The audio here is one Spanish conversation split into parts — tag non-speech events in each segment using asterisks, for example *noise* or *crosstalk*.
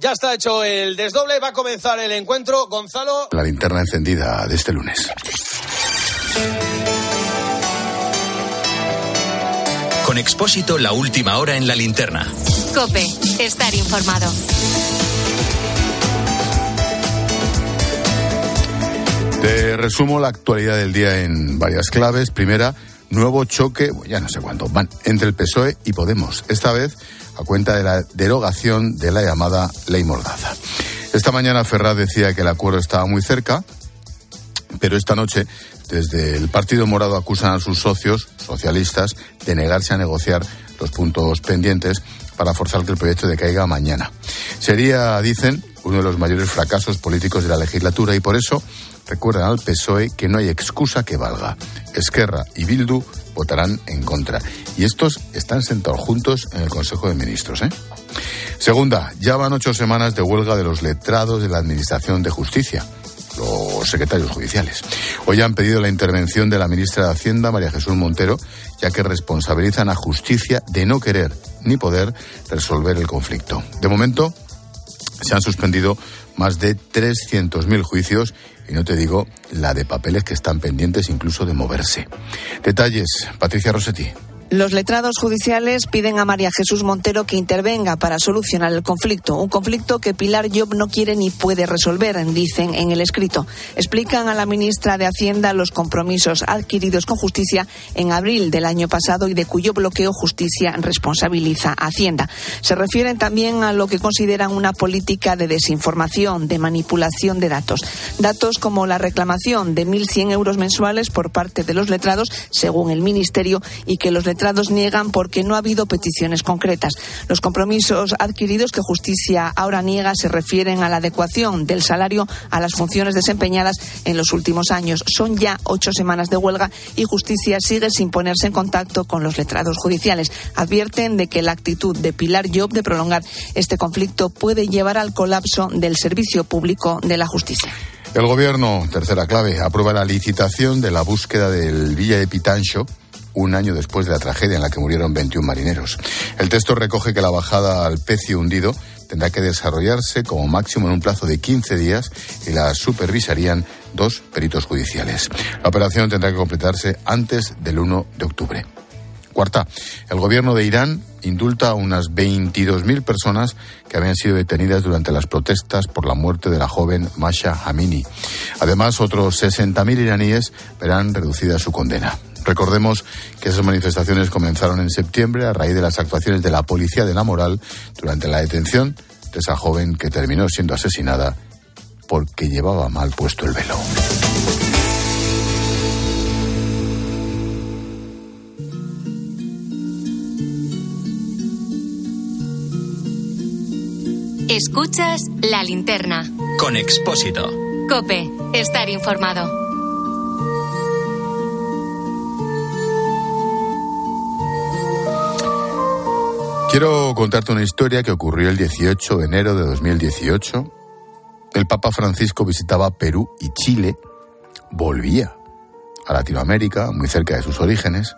Ya está hecho el desdoble, va a comenzar el encuentro. Gonzalo. La linterna encendida de este lunes. Con Expósito, la última hora en la linterna. Cope, estar informado. Te resumo la actualidad del día en varias claves. Primera, nuevo choque, ya no sé cuánto, van entre el PSOE y Podemos. Esta vez a cuenta de la derogación de la llamada Ley Mordaza. Esta mañana Ferraz decía que el acuerdo estaba muy cerca, pero esta noche desde el Partido Morado acusan a sus socios socialistas de negarse a negociar los puntos pendientes para forzar que el proyecto decaiga mañana. Sería, dicen, uno de los mayores fracasos políticos de la legislatura y por eso recuerdan al PSOE que no hay excusa que valga. Esquerra y Bildu votarán en contra. Y estos están sentados juntos en el Consejo de Ministros. ¿eh? Segunda, ya van ocho semanas de huelga de los letrados de la Administración de Justicia los secretarios judiciales. Hoy han pedido la intervención de la ministra de Hacienda, María Jesús Montero, ya que responsabilizan a justicia de no querer ni poder resolver el conflicto. De momento, se han suspendido más de 300.000 juicios y no te digo la de papeles que están pendientes incluso de moverse. Detalles, Patricia Rossetti. Los letrados judiciales piden a María Jesús Montero que intervenga para solucionar el conflicto, un conflicto que Pilar Job no quiere ni puede resolver, dicen en el escrito. Explican a la ministra de Hacienda los compromisos adquiridos con justicia en abril del año pasado y de cuyo bloqueo justicia responsabiliza a Hacienda. Se refieren también a lo que consideran una política de desinformación, de manipulación de datos. Datos como la reclamación de 1.100 euros mensuales por parte de los letrados, según el Ministerio, y que los letrados letrados niegan porque no ha habido peticiones concretas. Los compromisos adquiridos que Justicia ahora niega se refieren a la adecuación del salario a las funciones desempeñadas en los últimos años. Son ya ocho semanas de huelga y Justicia sigue sin ponerse en contacto con los letrados judiciales. Advierten de que la actitud de Pilar Job de prolongar este conflicto puede llevar al colapso del servicio público de la justicia. El gobierno, tercera clave, aprueba la licitación de la búsqueda del Villa de Pitancho un año después de la tragedia en la que murieron 21 marineros. El texto recoge que la bajada al pecio hundido tendrá que desarrollarse como máximo en un plazo de 15 días y la supervisarían dos peritos judiciales. La operación tendrá que completarse antes del 1 de octubre. Cuarta, el gobierno de Irán indulta a unas 22.000 personas que habían sido detenidas durante las protestas por la muerte de la joven Masha Hamini. Además, otros 60.000 iraníes verán reducida su condena. Recordemos que esas manifestaciones comenzaron en septiembre a raíz de las actuaciones de la Policía de la Moral durante la detención de esa joven que terminó siendo asesinada porque llevaba mal puesto el velo. Escuchas la linterna. Con Expósito. Cope, estar informado. Quiero contarte una historia que ocurrió el 18 de enero de 2018. El Papa Francisco visitaba Perú y Chile, volvía a Latinoamérica, muy cerca de sus orígenes.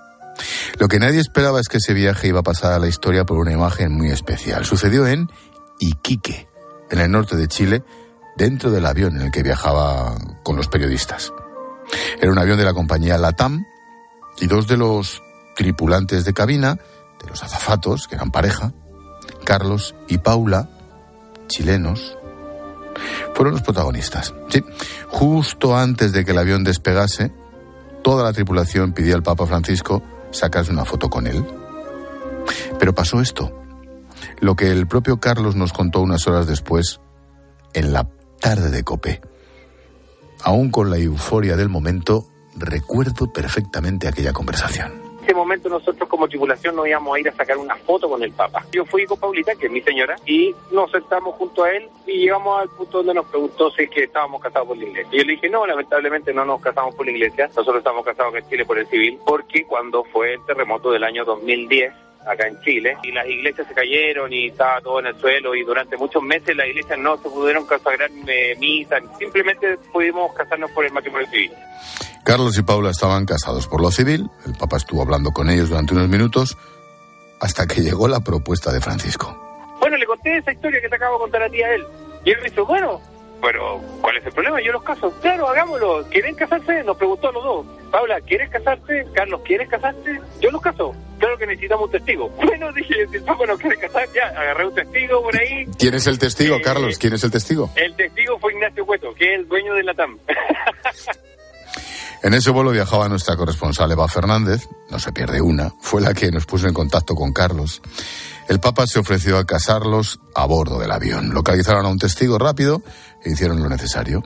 Lo que nadie esperaba es que ese viaje iba a pasar a la historia por una imagen muy especial. Sucedió en Iquique, en el norte de Chile, dentro del avión en el que viajaba con los periodistas. Era un avión de la compañía Latam y dos de los tripulantes de cabina de los azafatos, que eran pareja, Carlos y Paula, chilenos, fueron los protagonistas. Sí, justo antes de que el avión despegase, toda la tripulación pidió al Papa Francisco sacarse una foto con él. Pero pasó esto, lo que el propio Carlos nos contó unas horas después, en la tarde de Copé. Aún con la euforia del momento, recuerdo perfectamente aquella conversación ese momento nosotros como tripulación nos íbamos a ir a sacar una foto con el Papa. Yo fui con Paulita, que es mi señora, y nos sentamos junto a él y llegamos al punto donde nos preguntó si es que estábamos casados por la iglesia. Y yo le dije, no, lamentablemente no nos casamos por la iglesia, nosotros estamos casados en Chile por el civil, porque cuando fue el terremoto del año 2010, acá en Chile y las iglesias se cayeron y estaba todo en el suelo y durante muchos meses las iglesias no se pudieron consagrar eh, misa, simplemente pudimos casarnos por el matrimonio civil. Carlos y Paula estaban casados por lo civil, el Papa estuvo hablando con ellos durante unos minutos hasta que llegó la propuesta de Francisco. Bueno, Bueno, le conté esa historia que te acabo de contar a ti a él. Y él me dijo, bueno, pero ¿cuál es el problema? Yo los caso. Claro, hagámoslo. ¿Quieren casarse? Nos preguntó a los dos. Paula, ¿quieres casarte? Carlos, ¿quieres casarte? Yo los caso. Claro que necesitamos un testigo. *laughs* Bueno, dije, si el no quiere casar, ya, agarré un testigo por ahí. ¿Quién es el testigo, Eh, Carlos? ¿Quién es el testigo? El testigo fue Ignacio Cueto, que es el dueño de la TAM. *laughs* En ese vuelo viajaba nuestra corresponsal Eva Fernández, no se pierde una, fue la que nos puso en contacto con Carlos. El Papa se ofreció a casarlos a bordo del avión. Localizaron a un testigo rápido e hicieron lo necesario.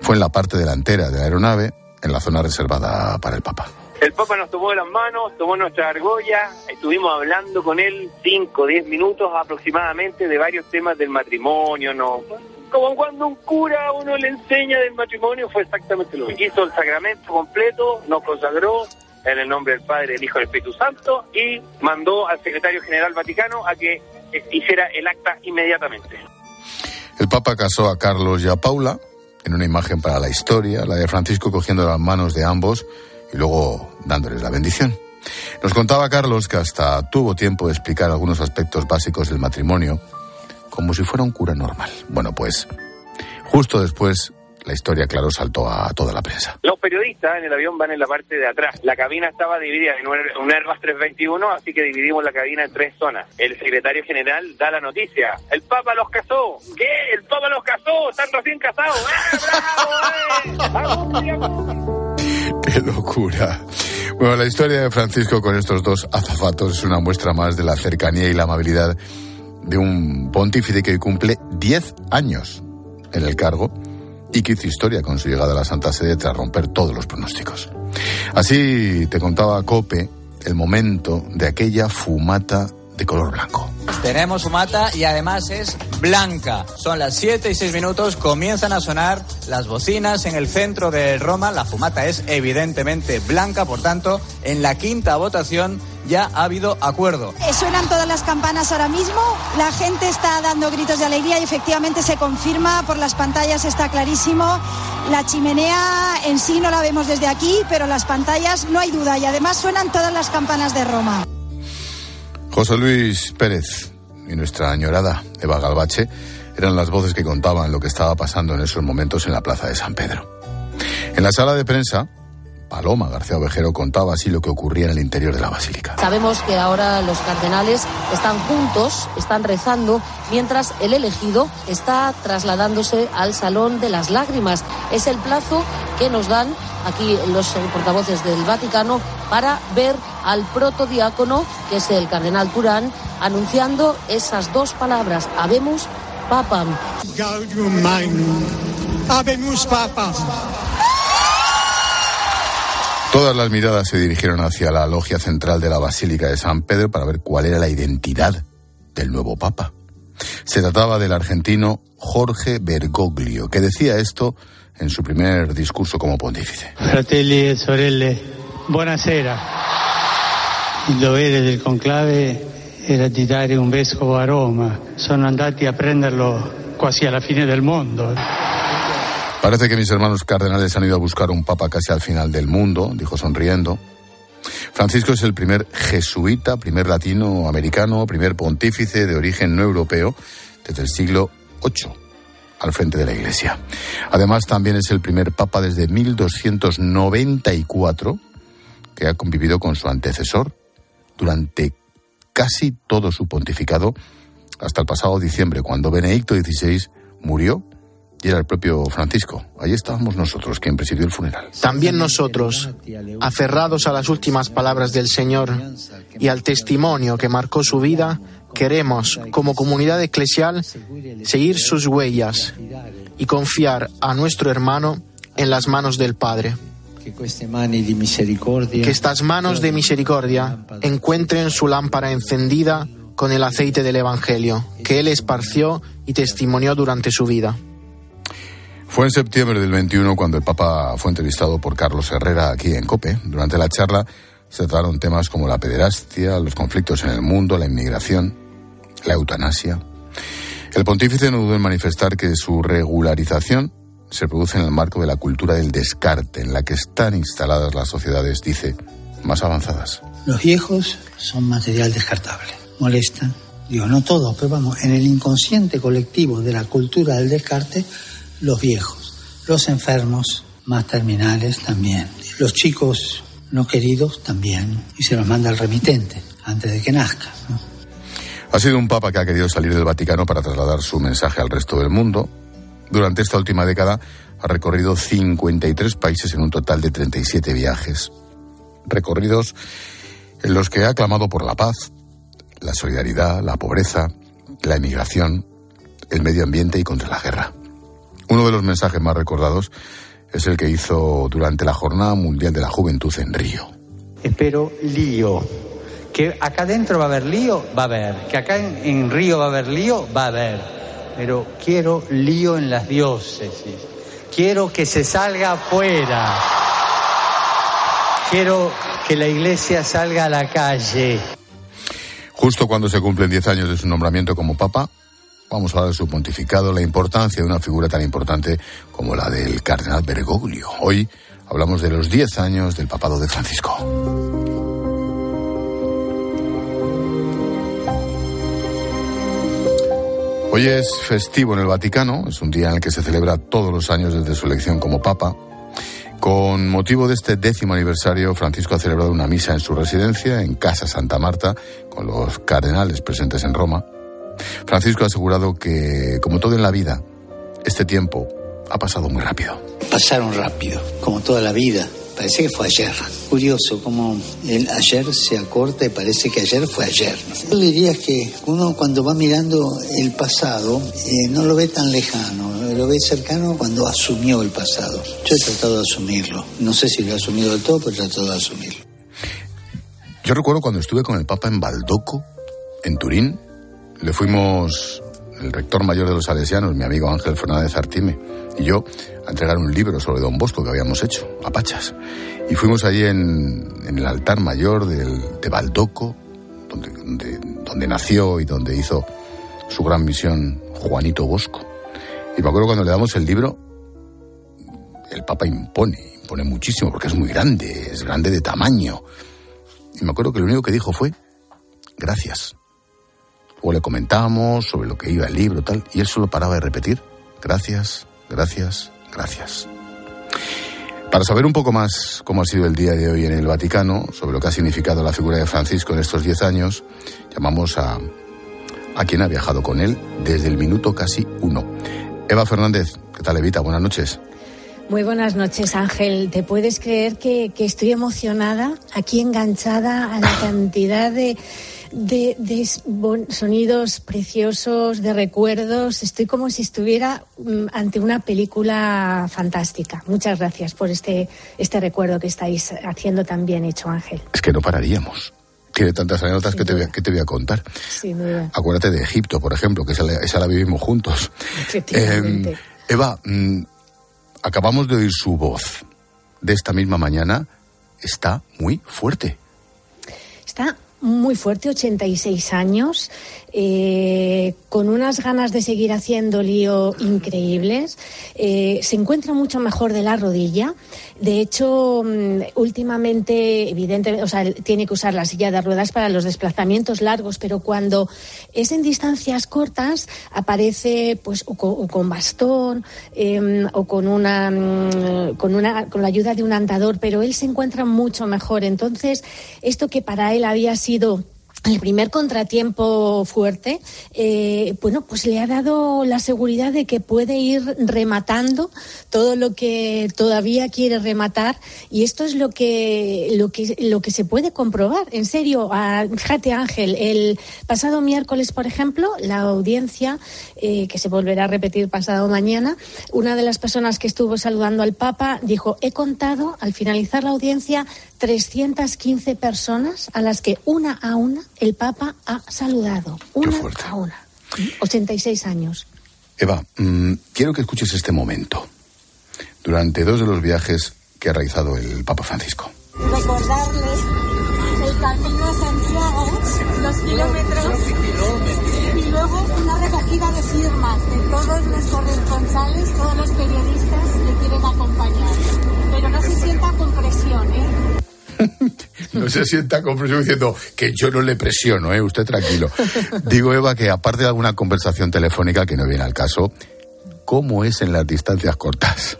Fue en la parte delantera de la aeronave, en la zona reservada para el Papa. El Papa nos tomó las manos, tomó nuestra argolla, estuvimos hablando con él 5 o 10 minutos aproximadamente de varios temas del matrimonio, ¿no? Como cuando un cura uno le enseña del matrimonio, fue exactamente lo mismo. Hizo el sacramento completo, nos consagró en el nombre del Padre, del Hijo y del Espíritu Santo y mandó al secretario general Vaticano a que hiciera el acta inmediatamente. El Papa casó a Carlos y a Paula en una imagen para la historia, la de Francisco cogiendo las manos de ambos y luego dándoles la bendición. Nos contaba Carlos que hasta tuvo tiempo de explicar algunos aspectos básicos del matrimonio, como si fuera un cura normal. Bueno, pues justo después la historia, claro, saltó a toda la prensa. Los periodistas en el avión van en la parte de atrás. La cabina estaba dividida en un Airbus 321, así que dividimos la cabina en tres zonas. El secretario general da la noticia. El Papa los casó. ¿Qué? El Papa los casó. Están recién casados. ¡Ah, bravo! ¡Eh! ¡Vamos, *laughs* ¡Qué locura! Bueno, la historia de Francisco con estos dos azafatos es una muestra más de la cercanía y la amabilidad de un pontífice que hoy cumple 10 años en el cargo y que hizo historia con su llegada a la Santa Sede tras romper todos los pronósticos. Así te contaba Cope el momento de aquella fumata de color blanco. Tenemos fumata y además es blanca. Son las 7 y 6 minutos, comienzan a sonar las bocinas en el centro de Roma. La fumata es evidentemente blanca, por tanto, en la quinta votación ya ha habido acuerdo. Eh, Suenan todas las campanas ahora mismo, la gente está dando gritos de alegría y efectivamente se confirma por las pantallas, está clarísimo. La chimenea en sí no la vemos desde aquí, pero las pantallas no hay duda y además suenan todas las campanas de Roma. José Luis Pérez y nuestra añorada Eva Galbache eran las voces que contaban lo que estaba pasando en esos momentos en la plaza de San Pedro. En la sala de prensa, Paloma García Ovejero contaba así lo que ocurría en el interior de la basílica. Sabemos que ahora los cardenales están juntos, están rezando, mientras el elegido está trasladándose al Salón de las Lágrimas. Es el plazo que nos dan aquí los portavoces del Vaticano para ver al protodiácono, que es el cardenal Turán, anunciando esas dos palabras, Habemus Papam. Gaudium Magnum. Todas las miradas se dirigieron hacia la logia central de la Basílica de San Pedro para ver cuál era la identidad del nuevo Papa. Se trataba del argentino Jorge Bergoglio, que decía esto en su primer discurso como pontífice. Fratelli e sorelle, buonasera. Il dovere del conclave era di dare un vescovo a Roma. Sono andati a prenderlo quasi alla fine del mondo. Parece que mis hermanos cardenales han ido a buscar un papa casi al final del mundo, dijo sonriendo. Francisco es el primer jesuita, primer latinoamericano, primer pontífice de origen no europeo desde el siglo VIII al frente de la Iglesia. Además, también es el primer papa desde 1294 que ha convivido con su antecesor durante casi todo su pontificado hasta el pasado diciembre, cuando Benedicto XVI murió y era el propio Francisco. Allí estábamos nosotros, quien presidió el funeral. También nosotros, aferrados a las últimas palabras del Señor y al testimonio que marcó su vida, queremos, como comunidad eclesial, seguir sus huellas y confiar a nuestro hermano en las manos del Padre. Que estas manos de misericordia encuentren su lámpara encendida con el aceite del Evangelio, que Él esparció y testimonió durante su vida. Fue en septiembre del 21 cuando el Papa fue entrevistado por Carlos Herrera aquí en COPE. Durante la charla se trataron temas como la pederastia, los conflictos en el mundo, la inmigración, la eutanasia. El pontífice no dudó en manifestar que su regularización se produce en el marco de la cultura del descarte, en la que están instaladas las sociedades, dice, más avanzadas. Los viejos son material descartable. Molestan, digo, no todos, pero vamos, en el inconsciente colectivo de la cultura del descarte, los viejos, los enfermos más terminales también, los chicos no queridos también, y se los manda al remitente antes de que nazca. Ha sido un papa que ha querido salir del Vaticano para trasladar su mensaje al resto del mundo. Durante esta última década ha recorrido 53 países en un total de 37 viajes. Recorridos en los que ha clamado por la paz, la solidaridad, la pobreza, la emigración, el medio ambiente y contra la guerra. Uno de los mensajes más recordados es el que hizo durante la Jornada Mundial de la Juventud en Río. Espero lío. Que acá adentro va a haber lío, va a haber. Que acá en, en Río va a haber lío, va a haber. Pero quiero lío en las diócesis. Quiero que se salga afuera. Quiero que la iglesia salga a la calle. Justo cuando se cumplen 10 años de su nombramiento como papa, vamos a de su pontificado, la importancia de una figura tan importante como la del cardenal Bergoglio. Hoy hablamos de los 10 años del papado de Francisco. Hoy es festivo en el Vaticano, es un día en el que se celebra todos los años desde su elección como papa. Con motivo de este décimo aniversario, Francisco ha celebrado una misa en su residencia, en Casa Santa Marta, con los cardenales presentes en Roma. Francisco ha asegurado que, como todo en la vida, este tiempo ha pasado muy rápido. Pasaron rápido, como toda la vida. Parece que fue ayer. Curioso como el ayer se acorta y parece que ayer fue ayer. Yo diría que uno cuando va mirando el pasado eh, no lo ve tan lejano, lo ve cercano cuando asumió el pasado. Yo he tratado de asumirlo. No sé si lo he asumido del todo, pero he tratado de asumirlo. Yo recuerdo cuando estuve con el Papa en Baldoco, en Turín, le fuimos el rector mayor de los salesianos, mi amigo Ángel Fernández Artime, y yo a entregar un libro sobre Don Bosco que habíamos hecho, a Pachas. Y fuimos allí en, el altar mayor del, de Baldoco, donde, donde, donde nació y donde hizo su gran misión Juanito Bosco. Y me acuerdo cuando le damos el libro, el Papa impone, impone muchísimo porque es muy grande, es grande de tamaño. Y me acuerdo que lo único que dijo fue, gracias. Luego le comentábamos sobre lo que iba el libro tal, y él solo paraba de repetir, gracias, gracias, gracias. Para saber un poco más cómo ha sido el día de hoy en el Vaticano, sobre lo que ha significado la figura de Francisco en estos diez años, llamamos a, a quien ha viajado con él desde el minuto casi uno. Eva Fernández, ¿qué tal Evita? Buenas noches. Muy buenas noches, Ángel. ¿Te puedes creer que, que estoy emocionada, aquí enganchada a la cantidad de, de, de, sonidos preciosos, de recuerdos? Estoy como si estuviera um, ante una película fantástica. Muchas gracias por este, este recuerdo que estáis haciendo tan bien hecho, Ángel. Es que no pararíamos. Tiene tantas anécdotas que te, voy a, que te voy a contar. Sin duda. Acuérdate de Egipto, por ejemplo, que esa la, esa la vivimos juntos. Efectivamente. Eh, Eva, mmm, acabamos de oír su voz de esta misma mañana. Está muy fuerte. Está muy fuerte, 86 años, eh, con unas ganas de seguir haciendo lío increíbles. Eh, se encuentra mucho mejor de la rodilla. De hecho, mm, últimamente, evidentemente, o sea, tiene que usar la silla de ruedas para los desplazamientos largos, pero cuando es en distancias cortas, aparece pues o con, bastón eh, o con una, mm, con una, con la ayuda de un andador, pero él se encuentra mucho mejor. Entonces, esto que para él había sido el primer contratiempo fuerte, eh, bueno, pues le ha dado la seguridad de que puede ir rematando todo lo que todavía quiere rematar y esto es lo que lo que lo que se puede comprobar. En serio, fíjate Ángel, el pasado miércoles, por ejemplo, la audiencia eh, que se volverá a repetir pasado mañana, una de las personas que estuvo saludando al Papa dijo: he contado al finalizar la audiencia 315 personas a las que una a una el Papa ha saludado. Una a una. 86 años. Eva, mmm, quiero que escuches este momento. Durante dos de los viajes que ha realizado el Papa Francisco. Recordarle el camino a Santiago, los kilómetros, y luego una recogida de firmas de todos los corresponsales, todos los periodistas que quieren acompañar. Pero no se sienta con presión, ¿eh? *laughs* no se sienta con presión diciendo que yo no le presiono, ¿eh? usted tranquilo. Digo, Eva, que aparte de alguna conversación telefónica que no viene al caso, ¿cómo es en las distancias cortas?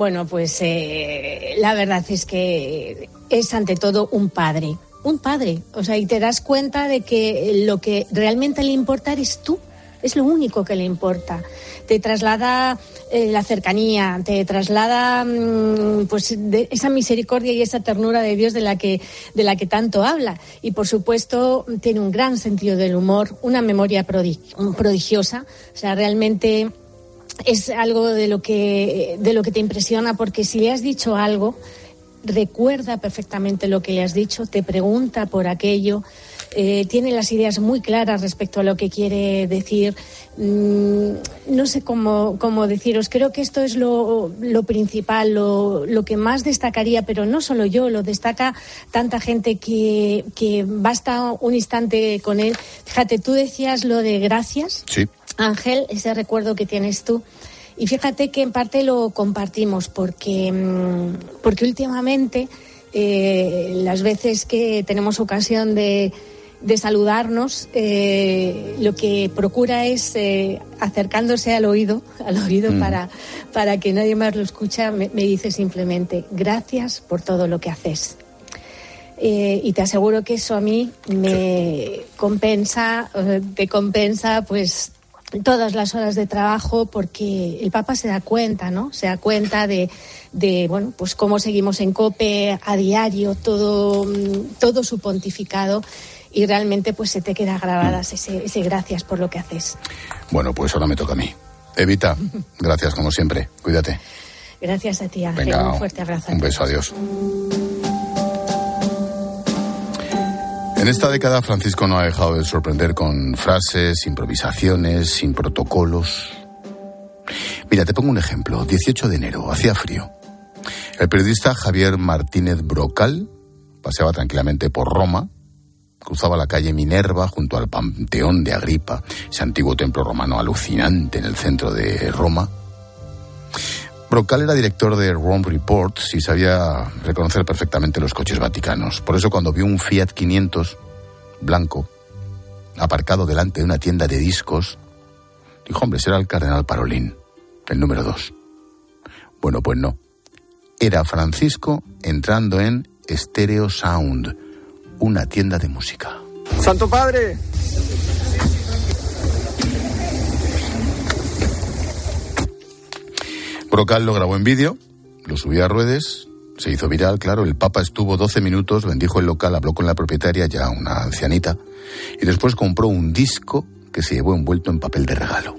Bueno, pues eh, la verdad es que es ante todo un padre, un padre. O sea, y te das cuenta de que lo que realmente le importa eres tú. Es lo único que le importa. Te traslada eh, la cercanía, te traslada mm, pues esa misericordia y esa ternura de Dios de la que de la que tanto habla. Y por supuesto tiene un gran sentido del humor, una memoria prodigiosa. O sea, realmente es algo de lo que de lo que te impresiona porque si le has dicho algo recuerda perfectamente lo que le has dicho, te pregunta por aquello, eh, tiene las ideas muy claras respecto a lo que quiere decir. Mm, no sé cómo, cómo, deciros, creo que esto es lo, lo principal, lo, lo, que más destacaría, pero no solo yo, lo destaca tanta gente que, que basta un instante con él. Fíjate, tú decías lo de gracias. Sí. Ángel, ese recuerdo que tienes tú. Y fíjate que en parte lo compartimos porque, mm, porque últimamente eh, las veces que tenemos ocasión de, de saludarnos, eh, lo que procura es eh, acercándose al oído, *laughs* al oído mm. para, para que nadie más lo escucha, me, dice simplemente gracias por todo lo que haces. y te aseguro que eso a mí me compensa, te compensa pues todas las horas de trabajo porque el Papa se da cuenta, ¿no? Se da cuenta de, de bueno, pues cómo seguimos en COPE a diario, todo, todo su pontificado y realmente pues se te queda grabadas ese, ese gracias por lo que haces. Bueno, pues ahora me toca a mí. Evita, *laughs* gracias como siempre. Cuídate. Gracias a ti, Ángel. un fuerte abrazo. Un beso, adiós. En esta década Francisco no ha dejado de sorprender con frases, improvisaciones, sin protocolos. Mira, te pongo un ejemplo. 18 de enero, hacía frío. El periodista Javier Martínez Brocal paseaba tranquilamente por Roma, cruzaba la calle Minerva junto al Panteón de Agripa, ese antiguo templo romano alucinante en el centro de Roma. Brocal era director de Rome Reports y sabía reconocer perfectamente los coches vaticanos. Por eso cuando vio un Fiat 500 blanco aparcado delante de una tienda de discos, dijo, hombre, será el cardenal Parolín, el número dos. Bueno, pues no. Era Francisco entrando en Stereo Sound, una tienda de música. Santo Padre, Brocal lo grabó en vídeo, lo subió a redes, se hizo viral, claro, el Papa estuvo 12 minutos, bendijo el local, habló con la propietaria, ya una ancianita, y después compró un disco que se llevó envuelto en papel de regalo.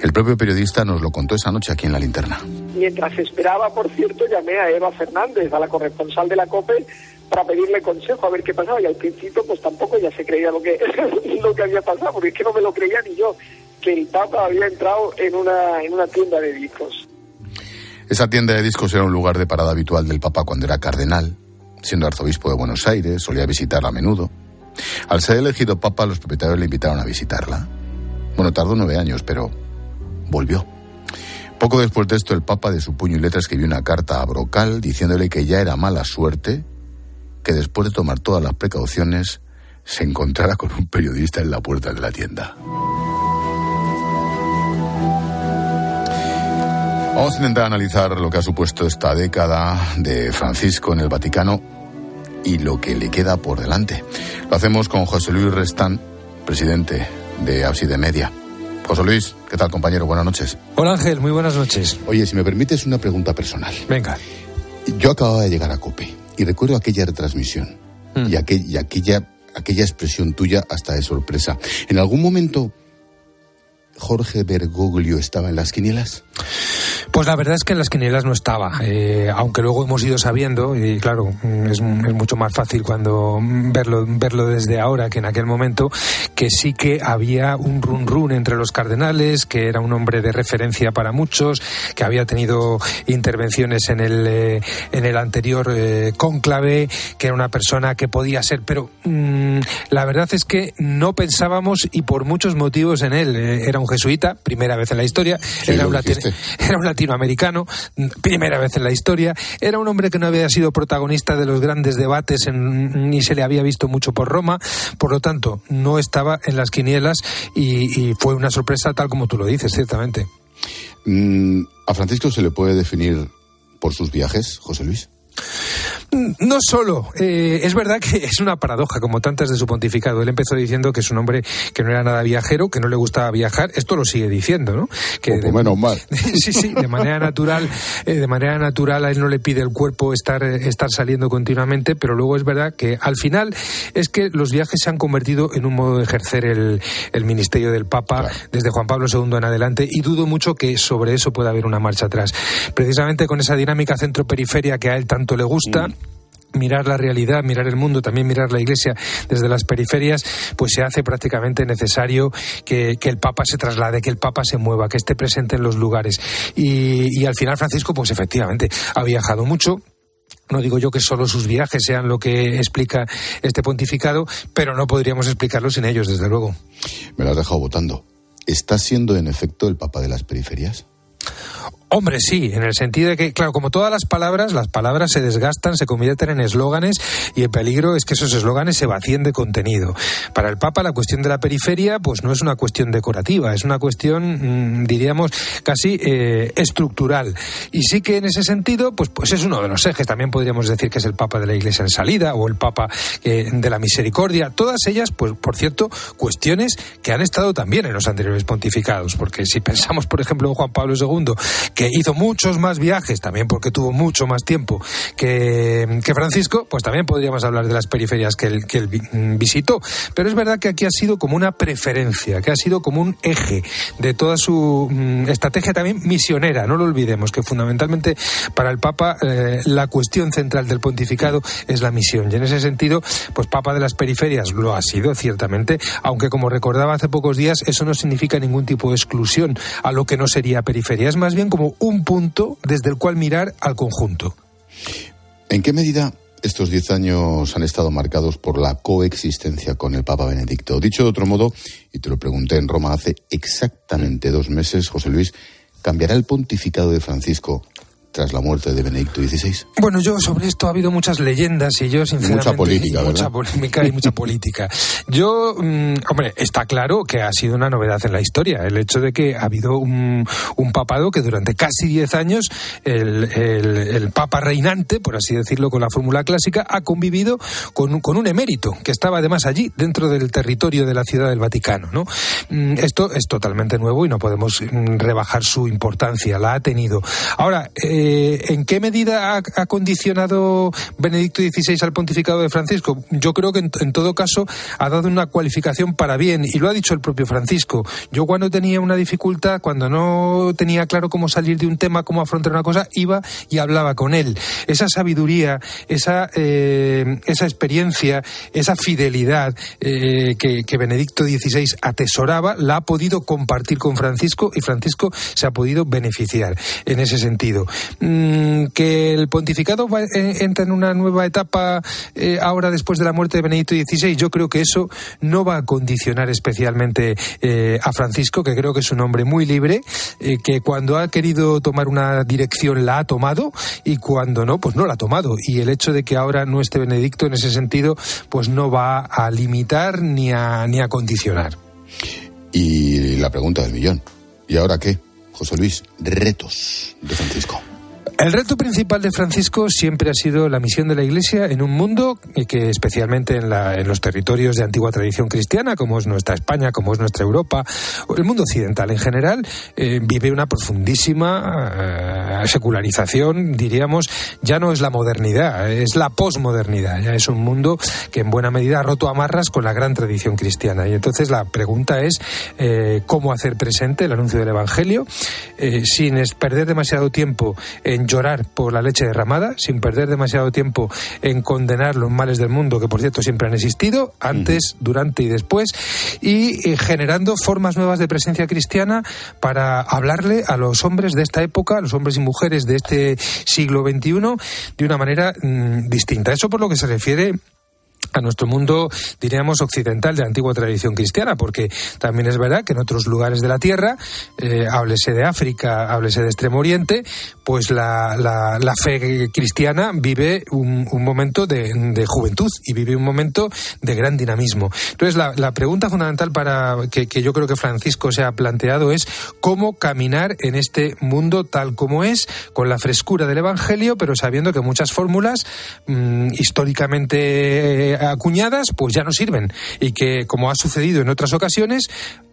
El propio periodista nos lo contó esa noche aquí en la linterna. Mientras esperaba, por cierto, llamé a Eva Fernández, a la corresponsal de la COPE, para pedirle consejo a ver qué pasaba. Y al principio, pues tampoco ya se creía lo que, *laughs* lo que había pasado, porque es que no me lo creía ni yo, que el Papa había entrado en una, en una tienda de discos. Esa tienda de discos era un lugar de parada habitual del Papa cuando era cardenal. Siendo arzobispo de Buenos Aires, solía visitarla a menudo. Al ser elegido Papa, los propietarios le invitaron a visitarla. Bueno, tardó nueve años, pero volvió. Poco después de esto, el Papa de su puño y letra escribió una carta a Brocal diciéndole que ya era mala suerte que después de tomar todas las precauciones se encontrara con un periodista en la puerta de la tienda. Vamos a intentar analizar lo que ha supuesto esta década de Francisco en el Vaticano y lo que le queda por delante. Lo hacemos con José Luis Restán, presidente de Abside Media. José Luis, ¿qué tal compañero? Buenas noches. Hola Ángel, muy buenas noches. Oye, si me permites una pregunta personal. Venga. Yo acababa de llegar a COPE y recuerdo aquella retransmisión mm. y, y aquella, aquella expresión tuya hasta de sorpresa. ¿En algún momento Jorge Bergoglio estaba en las quinielas? Pues la verdad es que en las quinielas no estaba, eh, aunque luego hemos ido sabiendo, y claro, es, mucho más fácil cuando verlo, verlo desde ahora que en aquel momento, que sí que había un run run entre los cardenales, que era un hombre de referencia para muchos, que había tenido intervenciones en el, eh, en el anterior eh, cónclave, que era una persona que podía ser, pero mm, la verdad es que no pensábamos y por muchos motivos en él. era un jesuita, primera vez en la historia, era, una, era una latinoamericano, primera vez en la historia. Era un hombre que no había sido protagonista de los grandes debates ni se le había visto mucho por Roma, por lo tanto, no estaba en las quinielas y, fue una sorpresa tal como tú lo dices, ciertamente. Mm, ¿A Francisco se le puede definir por sus viajes, José Luis? No solo, eh, es verdad que es una paradoja, como tantas de su pontificado. Él empezó diciendo que es un hombre que no era nada viajero, que no le gustaba viajar. Esto lo sigue diciendo, ¿no? Que de, menos *laughs* mal. sí, sí, de manera natural, eh, de manera natural a él no le pide el cuerpo estar, estar saliendo continuamente, pero luego es verdad que al final es que los viajes se han convertido en un modo de ejercer el, el ministerio del Papa desde Juan Pablo II en adelante y dudo mucho que sobre eso pueda haber una marcha atrás. Precisamente con esa dinámica centro-periferia que a él tanto le gusta. Mm mirar la realidad, mirar el mundo, también mirar la Iglesia desde las periferias, pues se hace prácticamente necesario que, el Papa se traslade, que el Papa se mueva, que esté presente en los lugares. Y, al final Francisco, pues efectivamente, ha viajado mucho, no digo yo que solo sus viajes sean lo que explica este pontificado, pero no podríamos explicarlo sin ellos, desde luego. Me lo has dejado votando. ¿Está siendo en efecto el Papa de las periferias? Hombre, sí, en el sentido de que, claro, como todas las palabras, las palabras se desgastan, se convierten en eslóganes y el peligro es que esos eslóganes se vacíen de contenido. Para el Papa la cuestión de la periferia pues no es una cuestión decorativa, es una cuestión, mm, diríamos, casi eh, estructural. Y sí que en ese sentido, pues, pues es uno de los ejes. También podríamos decir que es el Papa de la Iglesia en salida o el Papa eh, de la Misericordia. Todas ellas, pues por cierto, cuestiones que han estado también en los anteriores pontificados. Porque si pensamos, por ejemplo, en Juan Pablo II, que hizo muchos más viajes, también porque tuvo mucho más tiempo que, Francisco, pues también podríamos hablar de las periferias que él, que él mm, visitó. Pero es verdad que aquí ha sido como una preferencia, que ha sido como un eje de toda su mm, estrategia también misionera. No lo olvidemos, que fundamentalmente para el Papa eh, la cuestión central del pontificado es la misión. Y en ese sentido, pues Papa de las periferias lo ha sido, ciertamente, aunque como recordaba hace pocos días, eso no significa ningún tipo de exclusión a lo que no sería periferia. Es más bien como un punto desde el cual mirar al conjunto. ¿En qué medida estos diez años han estado marcados por la coexistencia con el Papa Benedicto? Dicho de otro modo, y te lo pregunté en Roma hace exactamente dos meses, José Luis, ¿cambiará el pontificado de Francisco tras la muerte de Benedicto XVI? Bueno, yo sobre esto ha habido muchas leyendas y yo sinceramente... Mucha política, ¿verdad? Mucha polémica y mucha política. Yo, mm, hombre, está claro que ha sido una novedad en la historia el hecho de que ha habido un, papado que durante casi diez años el, el, papa reinante, por así decirlo con la fórmula clásica, ha convivido con, con un emérito que estaba además allí, dentro del territorio de la ciudad del Vaticano, ¿no? Mm, esto es totalmente nuevo y no podemos mm, rebajar su importancia, la ha tenido. Ahora, eh, eh, ¿En qué medida ha, condicionado Benedicto XVI al pontificado de Francisco? Yo creo que en, todo caso ha dado una cualificación para bien y lo ha dicho el propio Francisco. Yo cuando tenía una dificultad, cuando no tenía claro cómo salir de un tema, cómo afrontar una cosa, iba y hablaba con él. Esa sabiduría, esa, eh, esa experiencia, esa fidelidad eh, que, que Benedicto XVI atesoraba, la ha podido compartir con Francisco y Francisco se ha podido beneficiar en ese sentido. Mm, que el pontificado entra en una nueva etapa eh, ahora después de la muerte de Benedicto XVI. Yo creo que eso no va a condicionar especialmente eh, a Francisco, que creo que es un hombre muy libre, eh, que cuando ha querido tomar una dirección la ha tomado y cuando no, pues no la ha tomado. Y el hecho de que ahora no esté Benedicto en ese sentido, pues no va a limitar ni a, ni a condicionar. Y la pregunta del millón. ¿Y ahora qué? José Luis, retos de Francisco. El reto principal de Francisco siempre ha sido la misión de la Iglesia en un mundo que especialmente en, los territorios de antigua tradición cristiana, como es nuestra España, como es nuestra Europa, el mundo occidental en general, eh, vive una profundísima eh, secularización, diríamos, ya no es la modernidad, es la posmodernidad, ya es un mundo que en buena medida ha roto amarras con la gran tradición cristiana. Y entonces la pregunta es eh, cómo hacer presente el anuncio del Evangelio sin perder demasiado tiempo en llorar por la leche derramada, sin perder demasiado tiempo en condenar los males del mundo, que por cierto siempre han existido, antes, durante y después, y eh, generando formas nuevas de presencia cristiana para hablarle a los hombres de esta época, a los hombres y mujeres de este siglo XXI, de una manera mm, distinta. Eso por lo que se refiere a nuestro mundo, diríamos, occidental de antigua tradición cristiana, porque también es verdad que en otros lugares de la Tierra, eh, háblese de África, háblese de Extremo Oriente, pues la, la, fe cristiana vive un, momento de, juventud y vive un momento de gran dinamismo. Entonces, la, pregunta fundamental para que, yo creo que Francisco se ha planteado es cómo caminar en este mundo tal como es, con la frescura del Evangelio, pero sabiendo que muchas fórmulas mm, históricamente acuñadas pues ya no sirven. Y que, como ha sucedido en otras ocasiones,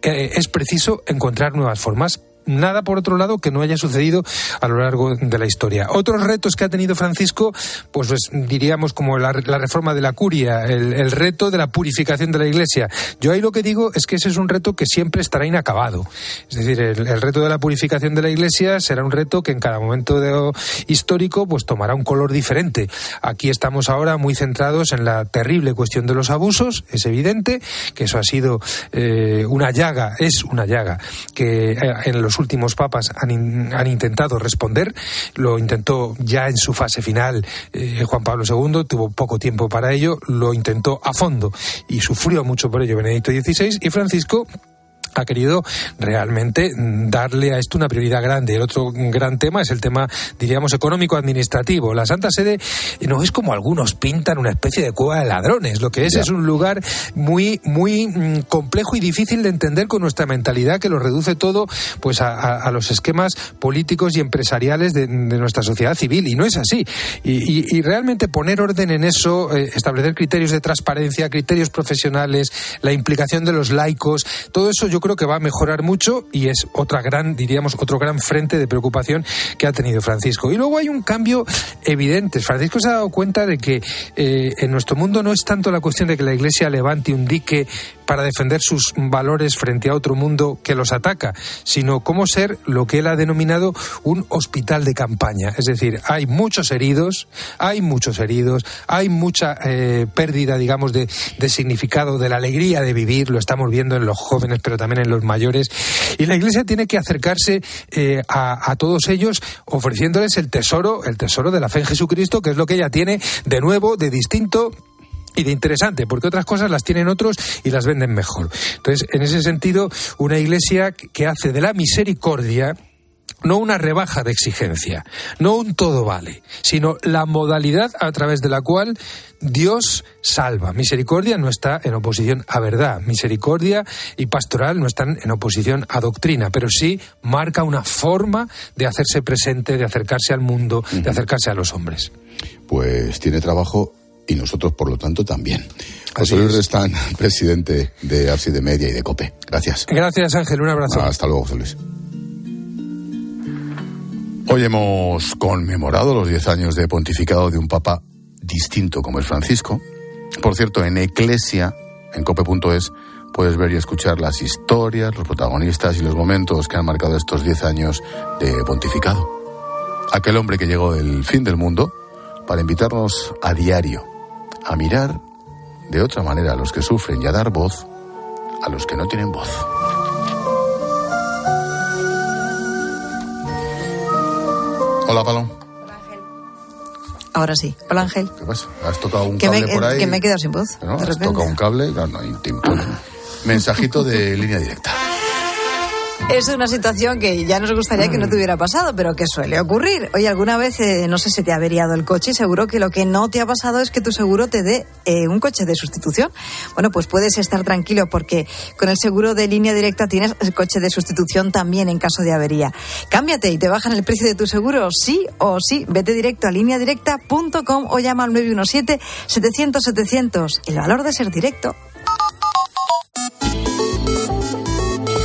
es preciso encontrar nuevas formas nada por otro lado que no haya sucedido a lo largo de la historia. Otros retos que ha tenido Francisco, pues, pues diríamos como la, reforma de la curia, el, reto de la purificación de la Iglesia. Yo ahí lo que digo es que ese es un reto que siempre estará inacabado. Es decir, el, reto de la purificación de la Iglesia será un reto que en cada momento histórico pues tomará un color diferente. Aquí estamos ahora muy centrados en la terrible cuestión de los abusos, es evidente que eso ha sido eh, una llaga, es una llaga que eh, en los últimos papas han, han, intentado responder. Lo intentó ya en su fase final eh, Juan Pablo II, tuvo poco tiempo para ello, lo intentó a fondo y sufrió mucho por ello Benedicto XVI y Francisco ha querido realmente darle a esto una prioridad grande. El otro gran tema es el tema, diríamos, económico-administrativo. La Santa Sede no es como algunos pintan una especie de cueva de ladrones. Lo que es es un lugar muy, muy mm, complejo y difícil de entender con nuestra mentalidad que lo reduce todo pues a, los esquemas políticos y empresariales de, nuestra sociedad civil. Y no es así. Y, realmente poner orden en eso, eh, establecer criterios de transparencia, criterios profesionales, la implicación de los laicos, todo eso yo creo que va a mejorar mucho y es otra gran, diríamos, otro gran frente de preocupación que ha tenido Francisco. Y luego hay un cambio evidente. Francisco se ha dado cuenta de que eh, en nuestro mundo no es tanto la cuestión de que la Iglesia levante un dique para defender sus valores frente a otro mundo que los ataca, sino cómo ser lo que él ha denominado un hospital de campaña. Es decir, hay muchos heridos, hay muchos heridos, hay mucha eh, pérdida, digamos, de, significado, de la alegría de vivir, lo estamos viendo en los jóvenes, pero también en los mayores. Y la Iglesia tiene que acercarse eh, a, a todos ellos ofreciéndoles el tesoro, el tesoro de la fe en Jesucristo, que es lo que ella tiene de nuevo, de distinto y de interesante, porque otras cosas las tienen otros y las venden mejor. Entonces, en ese sentido, una iglesia que hace de la misericordia no una rebaja de exigencia, no un todo vale, sino la modalidad a través de la cual Dios salva. Misericordia no está en oposición a verdad. Misericordia y pastoral no están en oposición a doctrina, pero sí marca una forma de hacerse presente, de acercarse al mundo, de acercarse a los hombres. Pues tiene trabajo y nosotros, por lo tanto, también. José Luis Restán, *laughs* presidente de Arsi de Media y de COPE. Gracias. Gracias, Ángel. Un abrazo. Hasta luego, José Luis. Hoy hemos conmemorado los 10 años de pontificado de un papa distinto como es Francisco. Por cierto, en Eclesia, en cope.es, puedes ver y escuchar las historias, los protagonistas y los momentos que han marcado estos 10 años de pontificado. Aquel hombre que llegó del fin del mundo para invitarnos a diario a mirar de otra manera a los que sufren y a dar voz a los que no tienen voz. Hola, Palón. Hola, Ángel. Ahora sí. Hola, Ángel. ¿Qué pasa? ¿Has tocado un cable por ahí? Que me he quedado sin voz. ¿No? ¿Has tocado un cable? No, no, *laughs* Mensajito de línea directa. Es una situación que ya nos gustaría que no te hubiera pasado, pero que suele ocurrir. Oye, alguna vez, eh, no sé, si te ha averiado el coche y seguro que lo que no te ha pasado es que tu seguro te dé eh, un coche de sustitución. Bueno, pues puedes estar tranquilo porque con el seguro de línea directa tienes el coche de sustitución también en caso de avería. Cámbiate y te bajan el precio de tu seguro, sí o sí. Vete directo a lineadirecta.com o llama al 917-700-700. El valor de ser directo.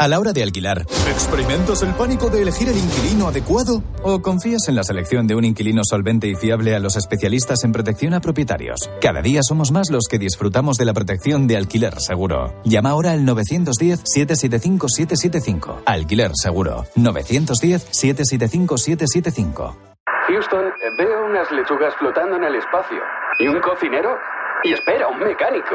A la hora de alquilar, ¿experimentas el pánico de elegir el inquilino adecuado? ¿O confías en la selección de un inquilino solvente y fiable a los especialistas en protección a propietarios? Cada día somos más los que disfrutamos de la protección de alquiler seguro. Llama ahora al 910-775-775. Alquiler seguro. 910-775-775. Houston, veo unas lechugas flotando en el espacio. ¿Y un cocinero? Y espera, un mecánico.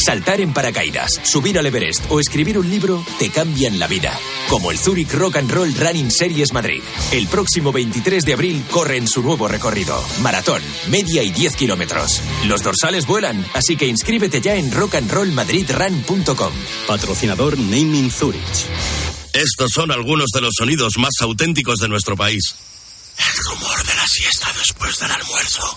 Saltar en paracaídas, subir al Everest o escribir un libro te cambian la vida. Como el Zurich Rock and Roll Running Series Madrid. El próximo 23 de abril corre en su nuevo recorrido. Maratón, media y 10 kilómetros. Los dorsales vuelan, así que inscríbete ya en rockandrollmadridrun.com. Patrocinador Naming Zurich. Estos son algunos de los sonidos más auténticos de nuestro país. El rumor de la siesta después del almuerzo.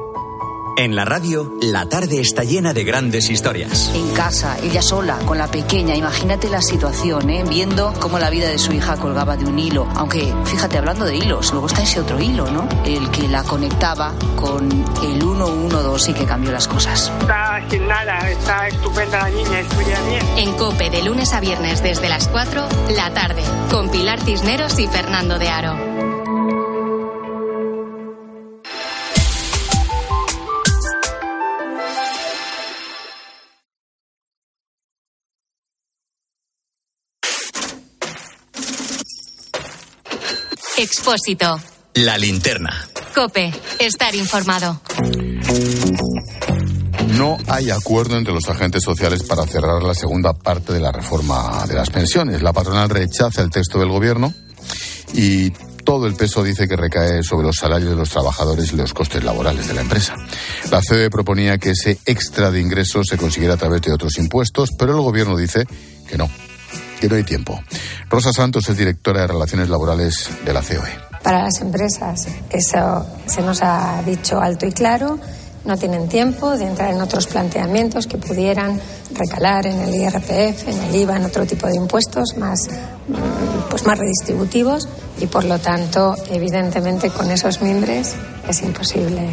En la radio, la tarde está llena de grandes historias. En casa, ella sola, con la pequeña. Imagínate la situación, ¿eh? Viendo cómo la vida de su hija colgaba de un hilo. Aunque, fíjate, hablando de hilos, luego está ese otro hilo, ¿no? El que la conectaba con el 112 y que cambió las cosas. Está sin nada, está estupenda la niña, estudia bien. En Cope, de lunes a viernes desde las 4, la tarde, con Pilar Cisneros y Fernando de Aro. Expósito. La linterna. Cope, estar informado. No hay acuerdo entre los agentes sociales para cerrar la segunda parte de la reforma de las pensiones. La patronal rechaza el texto del gobierno y todo el peso dice que recae sobre los salarios de los trabajadores y los costes laborales de la empresa. La COE proponía que ese extra de ingresos se consiguiera a través de otros impuestos, pero el gobierno dice que no, que no hay tiempo. Rosa Santos es directora de Relaciones Laborales de la COE. Para las empresas, eso se nos ha dicho alto y claro, no tienen tiempo de entrar en otros planteamientos que pudieran recalar en el IRPF, en el IVA, en otro tipo de impuestos más, mm, pues más redistributivos y por lo tanto, evidentemente, con esos mimbres es imposible.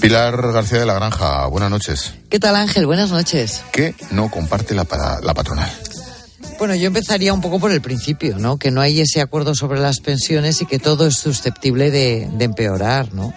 Pilar García de la Granja, buenas noches. ¿Qué tal Ángel? Buenas noches. ¿Qué no comparte la, para- la patronal? Bueno, yo empezaría un poco por el principio, ¿no? Que no hay ese acuerdo sobre las pensiones y que todo es susceptible de, de empeorar, ¿no?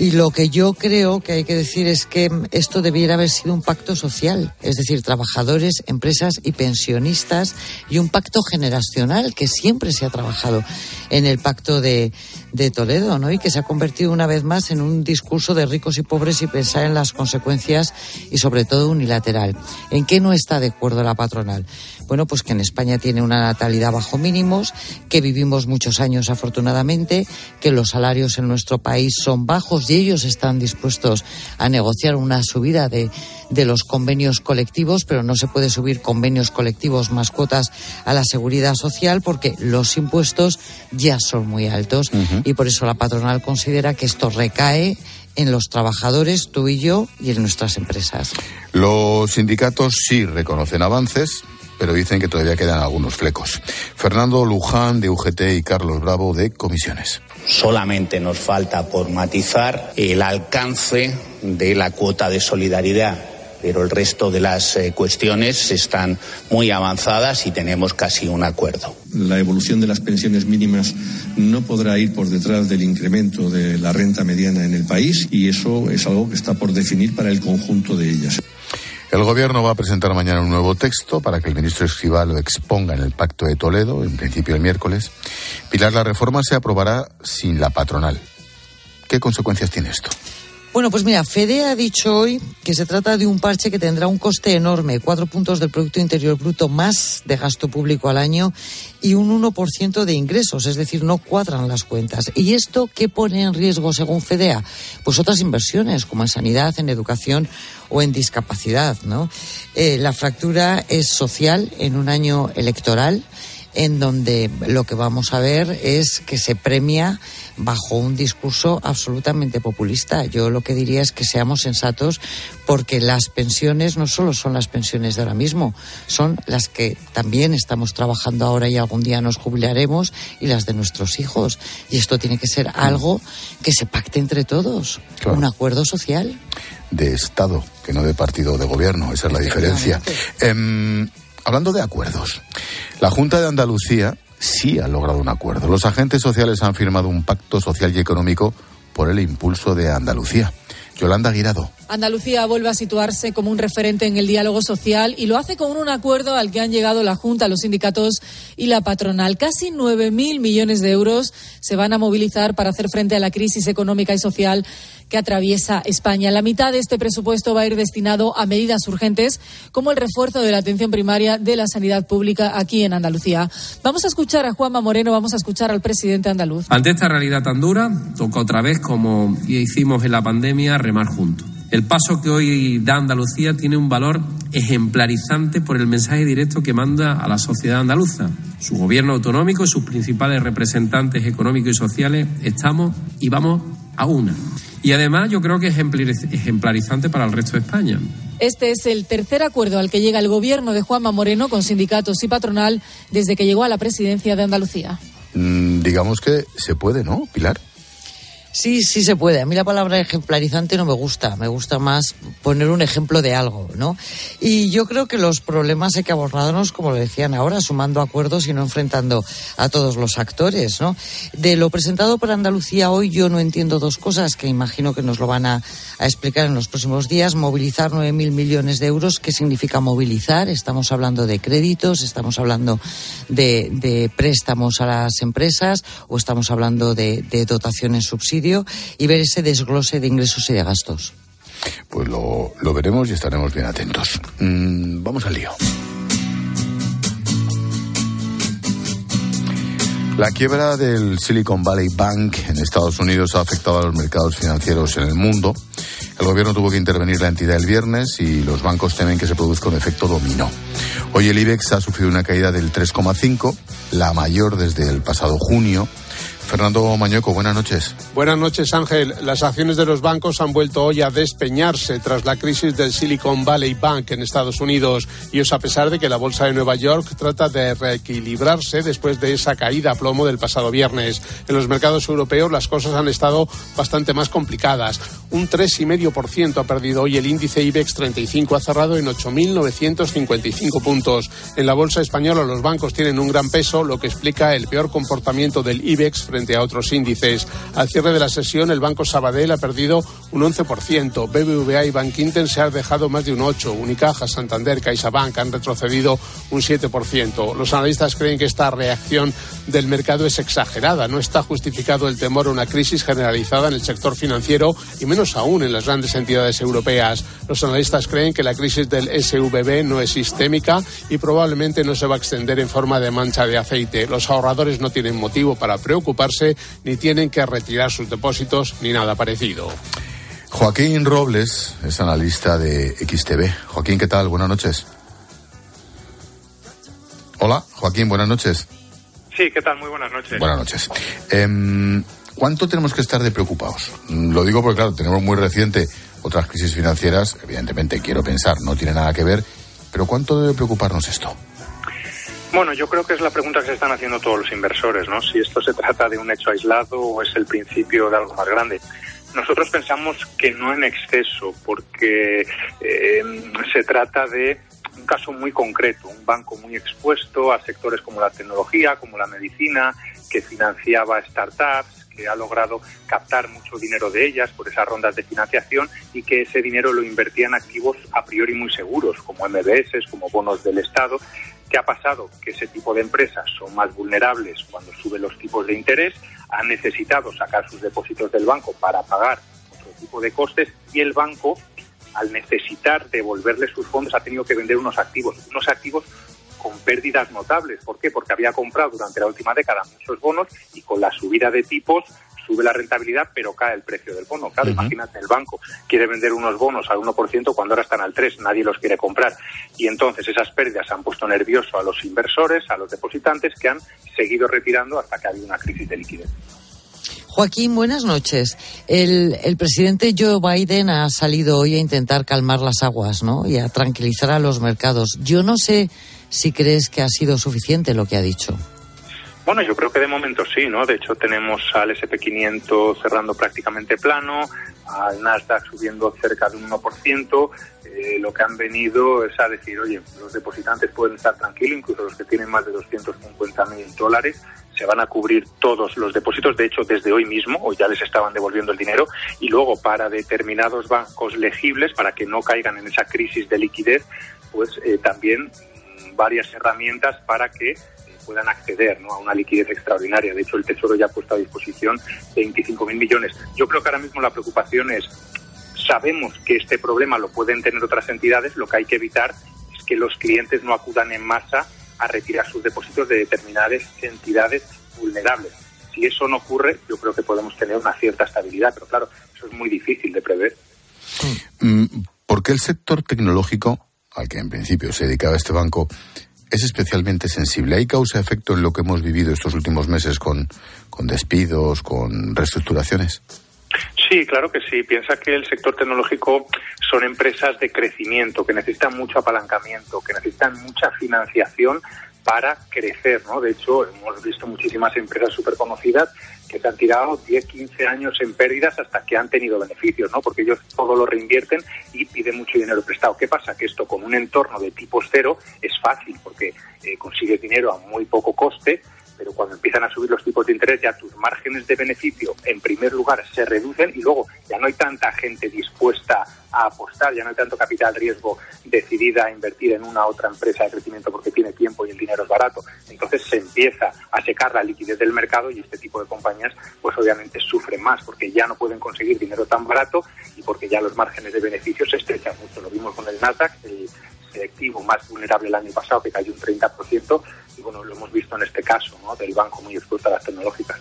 Y lo que yo creo que hay que decir es que esto debiera haber sido un pacto social, es decir, trabajadores, empresas y pensionistas y un pacto generacional que siempre se ha trabajado en el pacto de, de Toledo, ¿no? Y que se ha convertido una vez más en un discurso de ricos y pobres y pensar en las consecuencias y sobre todo unilateral. ¿En qué no está de acuerdo la patronal? Bueno, pues que en España tiene una natalidad bajo mínimos, que vivimos muchos años afortunadamente, que los salarios en nuestro país son bajos y ellos están dispuestos a negociar una subida de, de los convenios colectivos, pero no se puede subir convenios colectivos más cuotas a la seguridad social porque los impuestos ya son muy altos y por eso la patronal considera que esto recae en los trabajadores, tú y yo, y en nuestras empresas. Los sindicatos sí reconocen avances, pero dicen que todavía quedan algunos flecos. Fernando Luján de UGT y Carlos Bravo de Comisiones. Solamente nos falta por matizar el alcance de la cuota de solidaridad, pero el resto de las eh, cuestiones están muy avanzadas y tenemos casi un acuerdo. La evolución de las pensiones mínimas no podrá ir por detrás del incremento de la renta mediana en el país y eso es algo que está por definir para el conjunto de ellas. El Gobierno va a presentar mañana un nuevo texto para que el ministro Escribá lo exponga en el Pacto de Toledo, en principio el miércoles. Pilar, la reforma se aprobará sin la patronal. ¿Qué consecuencias tiene esto? Bueno, pues mira, Fede ha dicho hoy que se trata de un parche que tendrá un coste enorme, cuatro puntos del Producto Interior Bruto más de gasto público al año y un 1% de ingresos, es decir, no cuadran las cuentas. ¿Y esto qué pone en riesgo según FEDEA? Pues otras inversiones, como en sanidad, en educación o en discapacidad, ¿no? Eh, la fractura es social en un año electoral en donde lo que vamos a ver es que se premia bajo un discurso absolutamente populista. Yo lo que diría es que seamos sensatos porque las pensiones no solo son las pensiones de ahora mismo, son las que también estamos trabajando ahora y algún día nos jubilaremos y las de nuestros hijos. Y esto tiene que ser algo que se pacte entre todos, un acuerdo social. De Estado, que no de partido de gobierno, esa es la diferencia. Em, hablando de acuerdos, la Junta de Andalucía sí ha logrado un acuerdo. Los agentes sociales han firmado un pacto social y económico por el impulso de Andalucía. Yolanda Guirado. Andalucía vuelve a situarse como un referente en el diálogo social y lo hace con un acuerdo al que han llegado la Junta, los sindicatos y la patronal. Casi 9.000 millones de euros se van a movilizar para hacer frente a la crisis económica y social que atraviesa España. La mitad de este presupuesto va a ir destinado a medidas urgentes como el refuerzo de la atención primaria de la sanidad pública aquí en Andalucía. Vamos a escuchar a Juanma Moreno, vamos a escuchar al presidente andaluz. Ante esta realidad tan dura, toca otra vez, como hicimos en la pandemia, remar juntos. El paso que hoy da Andalucía tiene un valor ejemplarizante por el mensaje directo que manda a la sociedad andaluza. Su gobierno autonómico y sus principales representantes económicos y sociales estamos y vamos a una. Y además yo creo que es ejemplarizante para el resto de España. Este es el tercer acuerdo al que llega el gobierno de Juanma Moreno con sindicatos y patronal desde que llegó a la presidencia de Andalucía. Mm, digamos que se puede, ¿no, Pilar? Sí, sí se puede. A mí la palabra ejemplarizante no me gusta. Me gusta más poner un ejemplo de algo, ¿no? Y yo creo que los problemas hay que abordarlos, como lo decían ahora, sumando acuerdos y no enfrentando a todos los actores, ¿no? De lo presentado por Andalucía hoy yo no entiendo dos cosas que imagino que nos lo van a, explicar en los próximos días. Movilizar 9.000 millones de euros. ¿Qué significa movilizar? Estamos hablando de créditos, estamos hablando de, préstamos a las empresas o estamos hablando de, de dotaciones subsidios y ver ese desglose de ingresos y de gastos. Pues lo, veremos y estaremos bien atentos. Mm, vamos al lío. La quiebra del Silicon Valley Bank en Estados Unidos ha afectado a los mercados financieros en el mundo. El gobierno tuvo que intervenir la entidad el viernes y los bancos temen que se produzca un efecto dominó. Hoy el IBEX ha sufrido una caída del 3,5, la mayor desde el pasado junio Fernando Mañueco, buenas noches. Buenas noches, Ángel. Las acciones de los bancos han vuelto hoy a despeñarse tras la crisis del Silicon Valley Bank en Estados Unidos. Y es a pesar de que la bolsa de Nueva York trata de reequilibrarse después de esa caída a plomo del pasado viernes. En los mercados europeos las cosas han estado bastante más complicadas. Un 3,5% ha perdido hoy el índice IBEX 35, ha cerrado en 8.955 puntos. En la bolsa española los bancos tienen un gran peso, lo que explica el peor comportamiento del IBEX frente a otros índices. Al cierre de la sesión, el Banco Sabadell ha perdido un 11%, BBVA y Bankinter se han dejado más de un 8%, Unicaja, Santander, CaixaBank han retrocedido un 7%. Los analistas creen que esta reacción del mercado es exagerada. No está justificado el temor a una crisis generalizada en el sector financiero y aún en las grandes entidades europeas. Los analistas creen que la crisis del SVB no es sistémica y probablemente no se va a extender en forma de mancha de aceite. Los ahorradores no tienen motivo para preocuparse ni tienen que retirar sus depósitos ni nada parecido. Joaquín Robles es analista de XTV. Joaquín, ¿qué tal? Buenas noches. Hola, Joaquín, buenas noches. Sí, ¿qué tal? Muy buenas noches. Buenas noches. Em, ¿Cuánto tenemos que estar de preocupados? Lo digo porque, claro, tenemos muy reciente otras crisis financieras, evidentemente quiero pensar, no tiene nada que ver, pero ¿cuánto debe preocuparnos esto? Bueno, yo creo que es la pregunta que se están haciendo todos los inversores, ¿no? Si esto se trata de un hecho aislado o es el principio de algo más grande. Nosotros pensamos que no en exceso, porque eh, se trata de un caso muy concreto, un banco muy expuesto a sectores como la tecnología, como la medicina, que financiaba startups, que ha logrado captar mucho dinero de ellas por esas rondas de financiación y que ese dinero lo invertía en activos a priori muy seguros, como MBS, como bonos del Estado. ¿Qué ha pasado? Que ese tipo de empresas son más vulnerables cuando suben los tipos de interés, han necesitado sacar sus depósitos del banco para pagar otro tipo de costes y el banco, al necesitar devolverle sus fondos, ha tenido que vender unos activos, unos activos con pérdidas notables. ¿Por qué? Porque había comprado durante la última década muchos bonos y con la subida de tipos sube la rentabilidad, pero cae el precio del bono. Claro, imagínate, el banco quiere vender unos bonos al 1% cuando ahora están al 3%, nadie los quiere comprar. Y entonces esas pérdidas han puesto nervioso a los inversores, a los depositantes, que han seguido retirando hasta que ha habido una crisis de liquidez. Joaquín, buenas noches. El, el, presidente Joe Biden ha salido hoy a intentar calmar las aguas, ¿no? Y a tranquilizar a los mercados. Yo no sé si crees que ha sido suficiente lo que ha dicho. Bueno, yo creo que de momento sí, ¿no? De hecho, tenemos al SP500 cerrando prácticamente plano, al Nasdaq subiendo cerca de un 1%. Eh, lo que han venido es a decir, oye, los depositantes pueden estar tranquilos, incluso los que tienen más de 250 mil dólares, se van a cubrir todos los depósitos, de hecho, desde hoy mismo, o ya les estaban devolviendo el dinero, y luego para determinados bancos legibles, para que no caigan en esa crisis de liquidez, pues eh, también varias herramientas para que eh, puedan acceder a una liquidez extraordinaria. De hecho, el Tesoro ya ha puesto a disposición 25.000 millones. Yo creo que ahora mismo la preocupación es, sabemos que este problema lo pueden tener otras entidades, lo que hay que evitar es que los clientes no acudan en masa a retirar sus depósitos de determinadas entidades vulnerables. Si eso no ocurre, yo creo que podemos tener una cierta estabilidad, pero claro, eso es muy difícil de prever. Mm, ¿Por qué el sector tecnológico al que en principio se dedicaba este banco, es especialmente sensible. ¿Hay causa-efecto en lo que hemos vivido estos últimos meses con, con despidos, con reestructuraciones? Sí, claro que sí. Piensa que el sector tecnológico son empresas de crecimiento, que necesitan mucho apalancamiento, que necesitan mucha financiación para crecer, ¿no? De hecho, hemos visto muchísimas empresas súper conocidas que se han tirado 10, 15 años en pérdidas hasta que han tenido beneficios, ¿no? Porque ellos todo lo reinvierten y piden mucho dinero prestado. ¿Qué pasa? Que esto con un entorno de tipo cero es fácil porque eh, consigues dinero a muy poco coste, pero cuando empiezan a subir los tipos de interés ya tus márgenes de beneficio en primer lugar se reducen y luego ya no hay tanta gente dispuesta a apostar, ya no hay tanto capital riesgo decidida a invertir en una otra empresa de crecimiento porque tiene tiempo y el dinero es barato. Entonces se empieza a secar la liquidez del mercado y este tipo de compañías pues obviamente sufren más porque ya no pueden conseguir dinero tan barato y porque ya los márgenes de beneficio se estrechan mucho. Lo vimos con el Nasdaq, el selectivo más vulnerable el año pasado que cayó un 30% y bueno, lo hemos visto en este caso, ¿no? Del banco muy expuesto a las tecnológicas.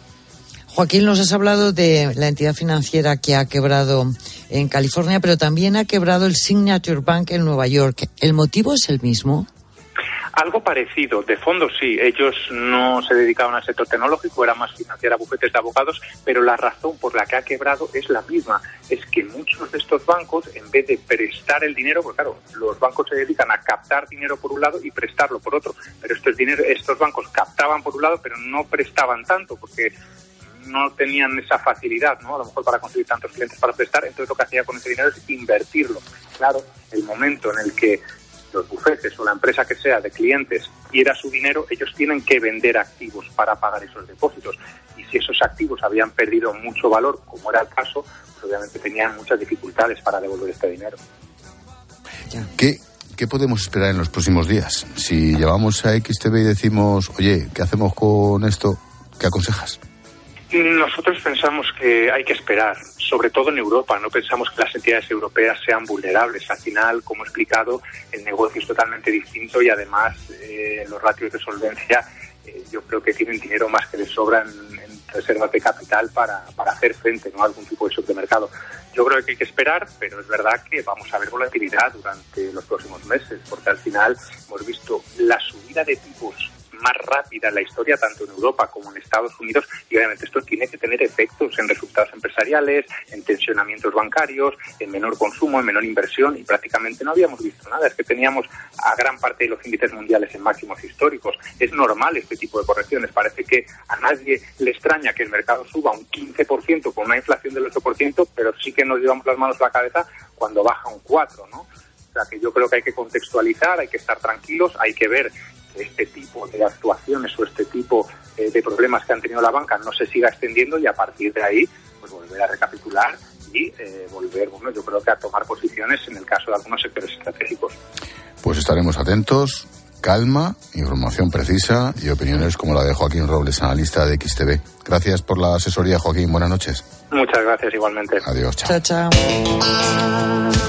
Joaquín, nos has hablado de la entidad financiera que ha quebrado en California, pero también ha quebrado el Signature Bank en Nueva York. ¿El motivo es el mismo? Algo parecido, de fondo sí, ellos no se dedicaban al sector tecnológico, era más financiar a bufetes de abogados, pero la razón por la que ha quebrado es la misma, es que muchos de estos bancos, en vez de prestar el dinero, porque claro, los bancos se dedican a captar dinero por un lado y prestarlo por otro, pero estos, dinero, estos bancos captaban por un lado, pero no prestaban tanto, porque no tenían esa facilidad, ¿no? A lo mejor para conseguir tantos clientes para prestar, entonces lo que hacía con ese dinero es invertirlo. Claro, el momento en el que los bufetes o la empresa que sea de clientes quiera su dinero, ellos tienen que vender activos para pagar esos depósitos. Y si esos activos habían perdido mucho valor, como era el caso, pues obviamente tenían muchas dificultades para devolver este dinero. ¿Qué, ¿Qué podemos esperar en los próximos días? Si llevamos a XTV y decimos, oye, ¿qué hacemos con esto? ¿Qué aconsejas? Nosotros pensamos que hay que esperar, sobre todo en Europa. No pensamos que las entidades europeas sean vulnerables. Al final, como he explicado, el negocio es totalmente distinto y además eh, los ratios de solvencia eh, yo creo que tienen dinero más que les sobran en, reservas de capital para, para hacer frente ¿no? a algún tipo de shock de mercado. Yo creo que hay que esperar, pero es verdad que vamos a ver volatilidad durante los próximos meses, porque al final hemos visto la subida de tipos más rápida en la historia, tanto en Europa como en Estados Unidos, y obviamente esto tiene que tener efectos en resultados empresariales, en tensionamientos bancarios, en menor consumo, en menor inversión, y prácticamente no habíamos visto nada. Es que teníamos a gran parte de los índices mundiales en máximos históricos. Es normal este tipo de correcciones. Parece que a nadie le extraña que el mercado suba un 15% con una inflación del 8%, pero sí que nos llevamos las manos a la cabeza cuando baja un 4%, ¿no? O sea que yo creo que hay que contextualizar, hay que estar tranquilos, hay que ver este tipo de actuaciones o este tipo eh, de problemas que han tenido la banca no se siga extendiendo y a partir de ahí pues volver a recapitular y eh, volver, bueno, yo creo que a tomar posiciones en el caso de algunos sectores estratégicos. Pues estaremos atentos calma, información precisa y opiniones como la de Joaquín Robles, analista de XTV. Gracias por la asesoría, Joaquín. Buenas noches. Muchas gracias, igualmente. Adiós, chao. chao,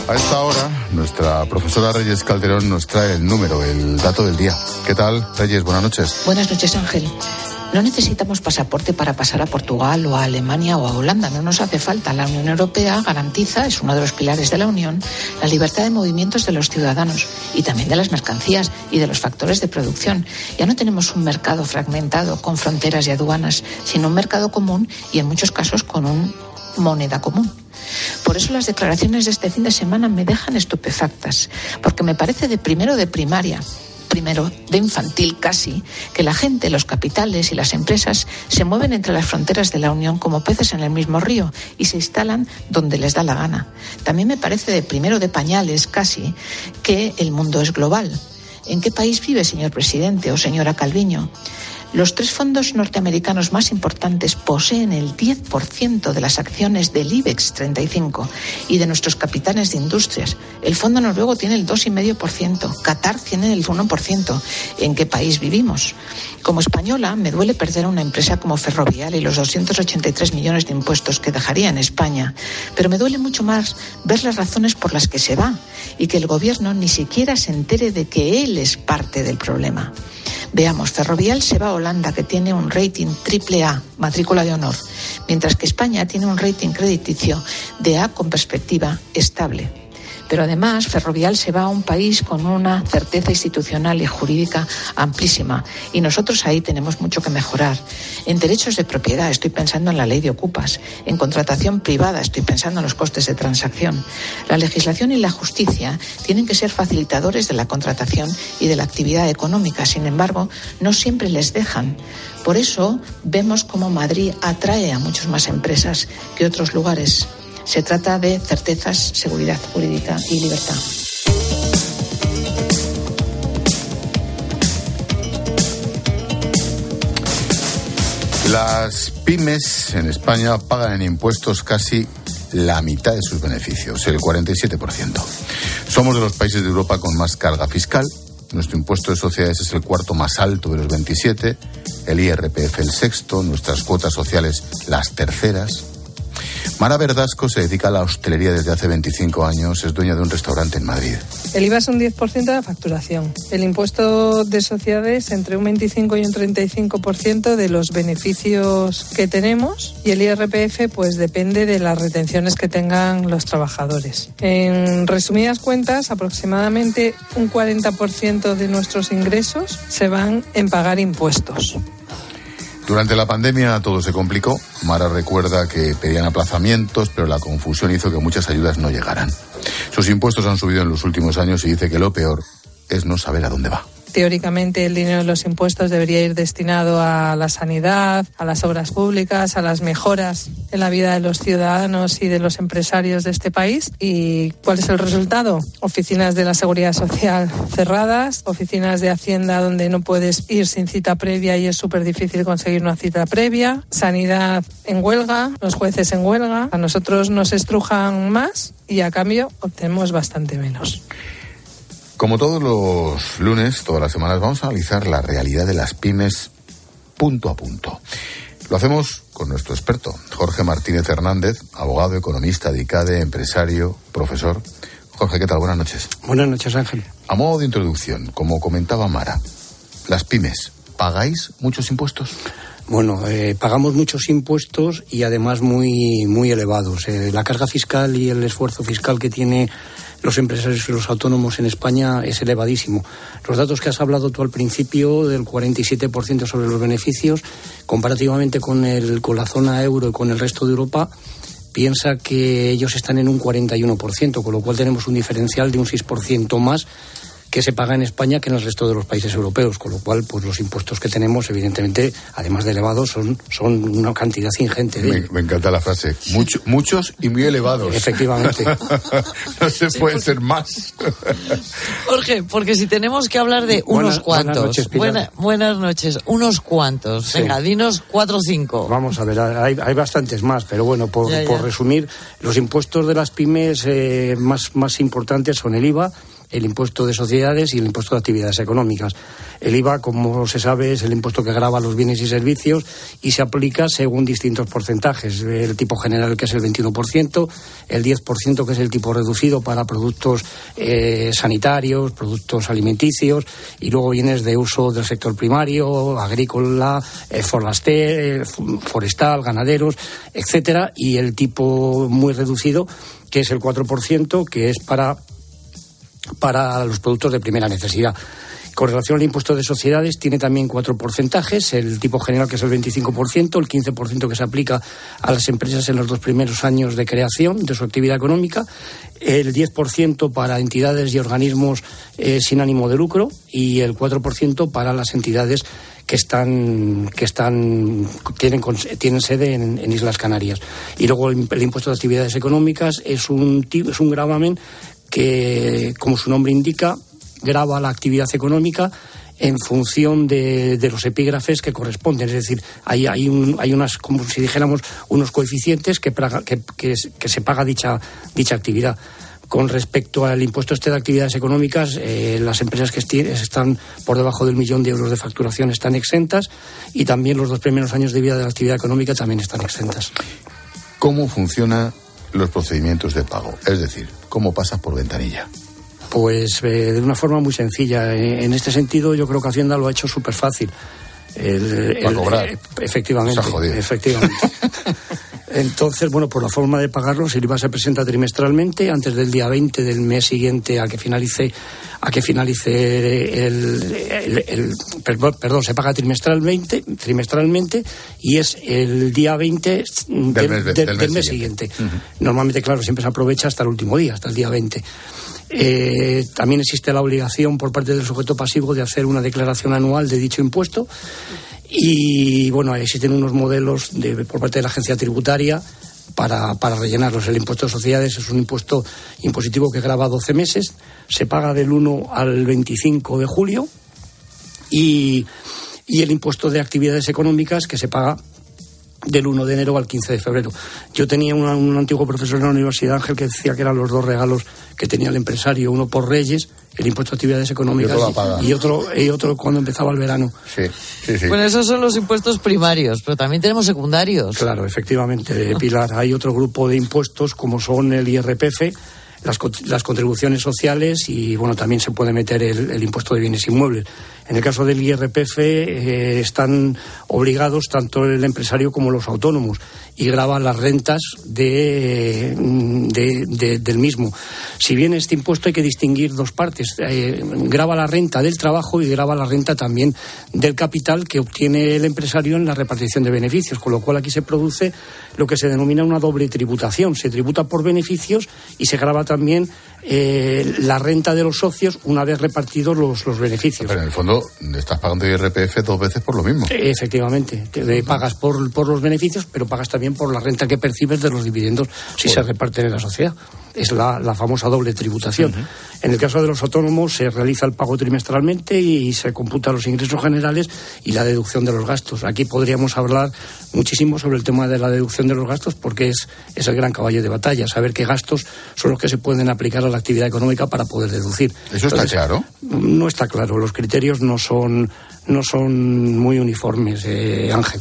A esta hora, nuestra profesora Reyes Calderón nos trae el número, el dato del día. ¿Qué tal, Reyes? Buenas noches. Buenas noches, Ángel. No necesitamos pasaporte para pasar a Portugal o a Alemania o a Holanda, no nos hace falta. La Unión Europea garantiza, es uno de los pilares de la Unión, la libertad de movimientos de los ciudadanos y también de las mercancías y de los factores de producción. Ya no tenemos un mercado fragmentado con fronteras y aduanas, sino un mercado común y en muchos casos con una moneda común. Por eso las declaraciones de este fin de semana me dejan estupefactas, porque me parece de primero de primaria primero de infantil casi, que la gente, los capitales y las empresas se mueven entre las fronteras de la Unión como peces en el mismo río y se instalan donde les da la gana. También me parece de primero de pañales casi que el mundo es global. ¿En qué país vive, señor presidente o señora Calviño? Los tres fondos norteamericanos más importantes poseen el 10% de las acciones del IBEX 35 y de nuestros capitanes de industrias. El fondo noruego tiene el 2,5%, Qatar tiene el 1%. ¿En qué país vivimos? Como española, me duele perder una empresa como Ferrovial y los 283 millones de impuestos que dejaría en España, pero me duele mucho más ver las razones por las que se va y que el gobierno ni siquiera se entere de que él es parte del problema. Veamos, Ferrovial se va a Holanda, que tiene un rating triple A, matrícula de honor, mientras que España tiene un rating crediticio de A con perspectiva estable. Pero además, Ferrovial se va a un país con una certeza institucional y jurídica amplísima. Y nosotros ahí tenemos mucho que mejorar. En derechos de propiedad estoy pensando en la ley de ocupas. En contratación privada estoy pensando en los costes de transacción. La legislación y la justicia tienen que ser facilitadores de la contratación y de la actividad económica. Sin embargo, no siempre les dejan. Por eso vemos cómo Madrid atrae a muchas más empresas que otros lugares se trata de certezas, seguridad jurídica y libertad. Las pymes en España pagan en impuestos casi la mitad de sus beneficios, el 47%. Somos de los países de Europa con más carga fiscal. Nuestro impuesto de sociedades es el cuarto más alto de los 27, el IRPF el sexto, nuestras cuotas sociales las terceras. Mara Verdasco se dedica a la hostelería desde hace 25 años, es dueña de un restaurante en Madrid. El IVA es un 10% de la facturación. El impuesto de sociedades entre un 25 y un 35% de los beneficios que tenemos y el IRPF pues depende de las retenciones que tengan los trabajadores. En resumidas cuentas, aproximadamente un 40% de nuestros ingresos se van en pagar impuestos. Durante la pandemia todo se complicó. Mara recuerda que pedían aplazamientos, pero la confusión hizo que muchas ayudas no llegaran. Sus impuestos han subido en los últimos años y dice que lo peor es no saber a dónde va teóricamente el dinero de los impuestos debería ir destinado a la sanidad, a las obras públicas, a las mejoras en la vida de los ciudadanos y de los empresarios de este país. ¿Y cuál es el resultado? Oficinas de la Seguridad Social cerradas, oficinas de Hacienda donde no puedes ir sin cita previa y es súper difícil conseguir una cita previa, sanidad en huelga, los jueces en huelga. A nosotros nos estrujan más y a cambio obtenemos bastante menos. Como todos los lunes, todas las semanas, vamos a analizar la realidad de las pymes punto a punto. Lo hacemos con nuestro experto, Jorge Martínez Hernández, abogado, economista, DICADE, empresario, profesor. Jorge, ¿qué tal? Buenas noches. Buenas noches, Ángel. A modo de introducción, como comentaba Mara, las pymes, ¿pagáis muchos impuestos? Bueno, eh, pagamos muchos impuestos y además muy, muy elevados. Eh, la carga fiscal y el esfuerzo fiscal que tiene los empresarios y los autónomos en España es elevadísimo. Los datos que has hablado tú al principio del 47% sobre los beneficios, comparativamente con, el, con la zona euro y con el resto de Europa, piensa que ellos están en un 41%, con lo cual tenemos un diferencial de un 6% más que se paga en España que en el resto de los países europeos, con lo cual pues los impuestos que tenemos evidentemente además de elevados son, son una cantidad ingente. Me, encanta la frase, muchos y muy elevados. Efectivamente. *laughs* no se puede ser más. Jorge, porque si tenemos que hablar de unos cuantos. Buenas noches, buenas noches, unos cuantos. Venga, dinos cuatro o cinco. Vamos a ver, hay, hay bastantes más, pero bueno, por, por resumir, los impuestos de las pymes eh, más, más importantes son el IVA, el impuesto de sociedades y el impuesto de actividades económicas. El IVA, como se sabe, es el impuesto que grava los bienes y servicios y se aplica según distintos porcentajes. El tipo general, que es el 21%, el 10%, que es el tipo reducido para productos eh, sanitarios, productos alimenticios, y luego bienes de uso del sector primario, agrícola, eh, eh, forestal, ganaderos, etcétera, y el tipo muy reducido, que es el 4%, que es para para los productos de primera necesidad. Con relación al impuesto de sociedades, tiene también cuatro porcentajes. El tipo general, que es el 25%, el 15% que se aplica a las empresas en los dos primeros años de creación de su actividad económica, el 10% para entidades y organismos eh, sin ánimo de lucro y el 4% para las entidades que están que están tienen tienen sede en, Islas Canarias y luego el, impuesto de actividades económicas es un es un gravamen que, como su nombre indica, graba la actividad económica en función de, los epígrafes que corresponden. Es decir, hay, hay, un, hay unas, como si dijéramos, unos coeficientes que, que, se paga dicha, dicha actividad. Con respecto al impuesto este de actividades económicas, eh, las empresas que están por debajo del millón de euros de facturación están exentas y también los dos primeros años de vida de la actividad económica también están exentas. ¿Cómo funciona los procedimientos de pago? Es decir, ¿cómo pasas por ventanilla? Pues eh, de una forma muy sencilla. Eh, en este sentido, yo creo que Hacienda lo ha hecho súper fácil. El, cobrar. Eh, efectivamente. efectivamente. *laughs* Entonces, bueno, por la forma de pagarlo, el IVA se presenta trimestralmente, antes del día 20 del mes siguiente a que finalice, a que finalice el, perdón, se paga trimestralmente, trimestralmente y es el día 20 del, mes, siguiente. Normalmente, claro, siempre se aprovecha hasta el último día, hasta el día 20. Eh, también existe la obligación por parte del sujeto pasivo de hacer una declaración anual de dicho impuesto y bueno, existen unos modelos de, por parte de la agencia tributaria para, para, rellenarlos. El impuesto de sociedades es un impuesto impositivo que graba 12 meses, se paga del 1 al 25 de julio y, y el impuesto de actividades económicas que se paga del 1 de enero al 15 de febrero. Yo tenía un antiguo profesor en la Universidad Ángel que decía que eran los dos regalos que tenía el empresario, uno por Reyes, el impuesto a actividades económicas, y, otro, y otro cuando empezaba el verano. Sí, sí, sí. Bueno, esos son los impuestos primarios, pero también tenemos secundarios. Claro, efectivamente, Pilar. Hay otro grupo de impuestos como son el IRPF, las, las contribuciones sociales y, bueno, también se puede meter el impuesto de bienes inmuebles. En el caso del IRPF eh, están obligados tanto el empresario como los autónomos y graban las rentas de, del mismo. Si bien este impuesto hay que distinguir dos partes, eh, graba la renta del trabajo y graba la renta también del capital que obtiene el empresario en la repartición de beneficios, con lo cual aquí se produce lo que se denomina una doble tributación. Se tributa por beneficios y se graba también eh, la renta de los socios una vez repartidos los, los beneficios. Pero en el fondo estás pagando IRPF dos veces por lo mismo. Efectivamente, te pagas por, por los beneficios, pero pagas también por la renta que percibes de los dividendos si se reparten en la sociedad. Es la, la famosa doble tributación. En el caso de los autónomos se realiza el pago trimestralmente y se computan los ingresos generales y la deducción de los gastos. Aquí podríamos hablar muchísimo sobre el tema de la deducción de los gastos porque es, es el gran caballo de batalla, saber qué gastos son los que se pueden aplicar a la actividad económica para poder deducir. ¿Eso está claro? No está claro, los criterios no son, no son muy uniformes, eh, Ángel.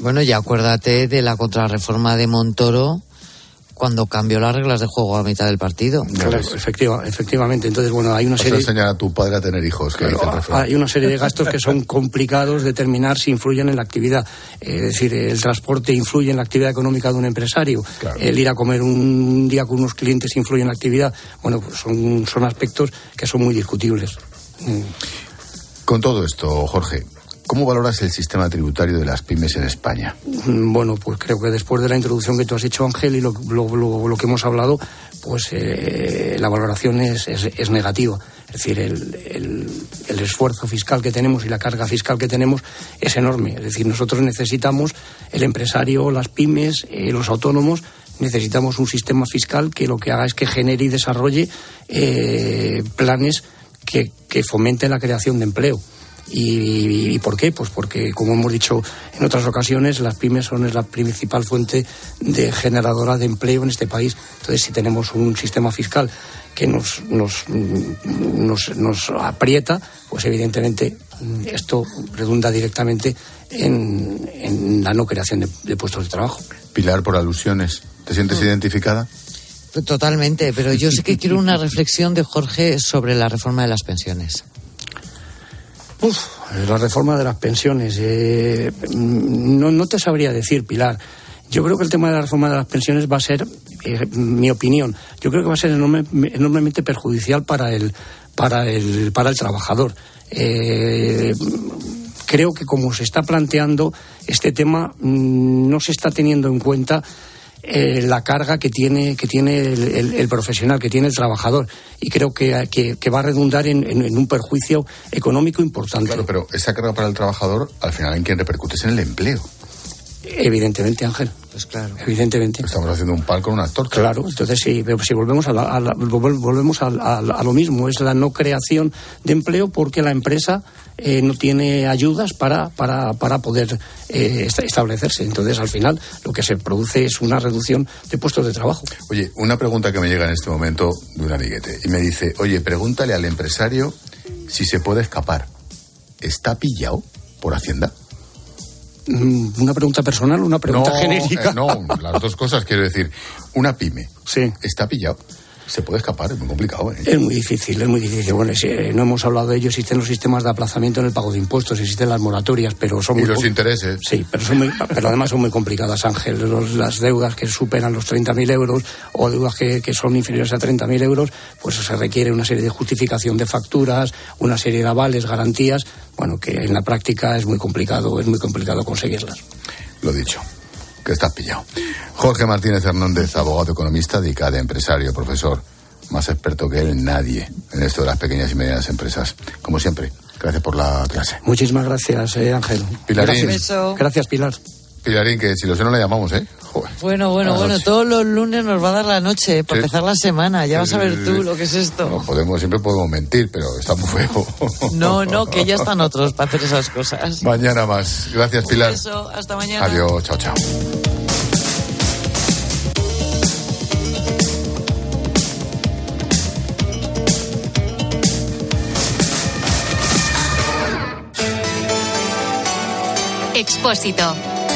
Bueno, ya acuérdate de la contrarreforma de Montoro cuando cambió las reglas de juego a mitad del partido. Claro, efectivamente. Entonces, bueno, hay una serie. enseñar a tu padre a tener hijos. Que hay una serie de gastos que son complicados de determinar si influyen en la actividad. es decir, el transporte influye en la actividad económica de un empresario. El ir a comer un día con unos clientes influye en la actividad. Bueno, pues son, son aspectos que son muy discutibles. Con todo esto, Jorge, ¿Cómo valoras el sistema tributario de las pymes en España? Mm, bueno, pues creo que después de la introducción que tú has hecho, Ángel, y lo, que hemos hablado, pues eh, la valoración es, es, negativa. Es decir, el, esfuerzo fiscal que tenemos y la carga fiscal que tenemos es enorme. Es decir, nosotros necesitamos, el empresario, las pymes, eh, los autónomos, necesitamos un sistema fiscal que lo que haga es que genere y desarrolle eh, planes que, que fomenten la creación de empleo. ¿Y, por qué? Pues porque, como hemos dicho en otras ocasiones, las pymes son la principal fuente de generadora de empleo en este país. Entonces, si tenemos un sistema fiscal que nos, nos, nos, aprieta, pues evidentemente esto redunda directamente en, la no creación de, puestos de trabajo. Pilar, por alusiones, ¿te sientes mm. identificada? Totalmente, pero yo sé que quiero una *laughs* reflexión de Jorge sobre la reforma de las pensiones. Uf, la reforma de las pensiones. Eh, no, no te sabría decir, Pilar. Yo creo que el tema de la reforma de las pensiones va a ser, eh, mi opinión, yo creo que va a ser enormemente perjudicial para el, para el, para el trabajador. Eh, creo que como se está planteando este tema, mm, no se está teniendo en cuenta eh, la carga que tiene, que tiene el, profesional, que tiene el trabajador. Y creo que, que, va a redundar en, un perjuicio económico importante. Claro, pero esa carga para el trabajador, al final, ¿en quién repercute? Es en el empleo. Evidentemente, Ángel. Pues claro. Evidentemente. Estamos haciendo un pal con una torta. Claro, entonces si, si volvemos, a, volvemos a, lo mismo, es la no creación de empleo porque la empresa eh, no tiene ayudas para, para, para poder eh, establecerse. Entonces, al final, lo que se produce es una reducción de puestos de trabajo. Oye, una pregunta que me llega en este momento de un amiguete y me dice, oye, pregúntale al empresario si se puede escapar. ¿Está pillado por Hacienda? Mm, ¿Una pregunta personal o una pregunta genérica? Eh, no, las dos cosas, quiero decir. Una pyme. Sí. Está pillado se puede escapar, es muy complicado. ¿eh? Es muy difícil, es muy difícil. Bueno, eh, no hemos hablado de ello, existen los sistemas de aplazamiento en el pago de impuestos, existen las moratorias, pero son y los intereses. Sí, pero, son pero además son muy complicadas, Ángel. las deudas que superan los 30.000 euros o deudas que, que son inferiores a 30.000 euros, pues se requiere una serie de justificación de facturas, una serie de avales, garantías, bueno, que en la práctica es muy complicado, es muy complicado conseguirlas. Lo dicho que estás pillado. Jorge Martínez Hernández, abogado economista de ICADE, empresario, profesor, más experto que él, nadie en esto de las pequeñas y medianas empresas. Como siempre, gracias por la clase. Muchísimas gracias, eh, Ángel. Pilarín. Gracias, gracias, Pilar. Pilarín, que si lo sé no le llamamos, ¿eh? Bueno, bueno, bueno, todos los lunes nos va a dar la noche para empezar la semana. Ya vas a ver tú lo que es esto. No podemos, siempre podemos mentir, pero está muy feo. No, no, que ya están otros para hacer esas cosas. Mañana más. Gracias, Pilar. Un hasta mañana. Adiós, chao, chao. Expósito.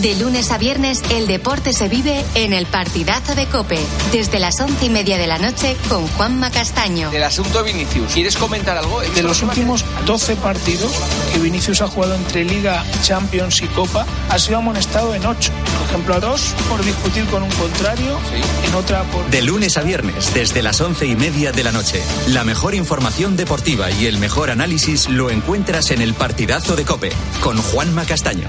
De lunes a viernes, el deporte se vive en el partidazo de Cope, desde las once y media de la noche con Juanma Castaño. Del asunto Vinicius, ¿quieres comentar algo? De los últimos 12 partidos que Vinicius ha jugado entre Liga, Champions y Copa, ha sido amonestado en 8. Por ejemplo, a dos por discutir con un contrario, en otra por. De lunes a viernes, desde las once y media de la noche. La mejor información deportiva y el mejor análisis lo encuentras en el partidazo de Cope, con Juanma Castaño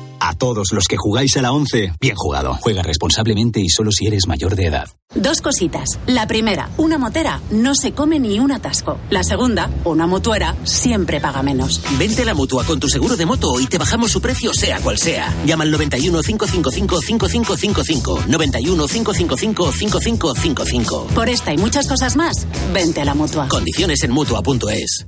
A todos los que jugáis a la 11, bien jugado. Juega responsablemente y solo si eres mayor de edad. Dos cositas. La primera, una motera no se come ni un atasco. La segunda, una motuera siempre paga menos. Vente a la mutua con tu seguro de moto y te bajamos su precio sea cual sea. Llama al 91 555 5555. 91 555 5555. Por esta y muchas cosas más, vente a la mutua. Condiciones en mutua.es.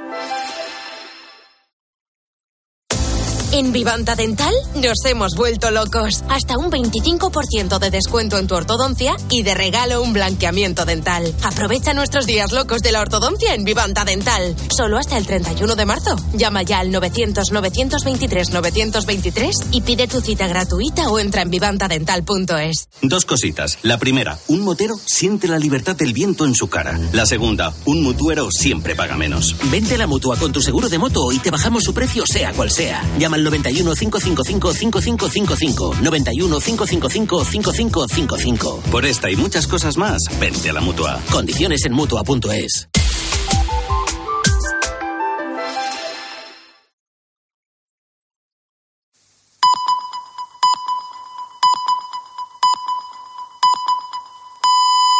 En Vivanta Dental nos hemos vuelto locos. Hasta un 25% de descuento en tu ortodoncia y de regalo un blanqueamiento dental. Aprovecha nuestros días locos de la ortodoncia en Vivanta Dental. Solo hasta el 31 de marzo. Llama ya al 900-923-923 y pide tu cita gratuita o entra en vivantadental.es. Dos cositas. La primera, un motero siente la libertad del viento en su cara. La segunda, un mutuero siempre paga menos. Vente a la mutua con tu seguro de moto y te bajamos su precio sea cual sea. Llama al 91 555 5555. 91 555 5555. Por esta y muchas cosas más, vente a la mutua. Condiciones en mutua.es.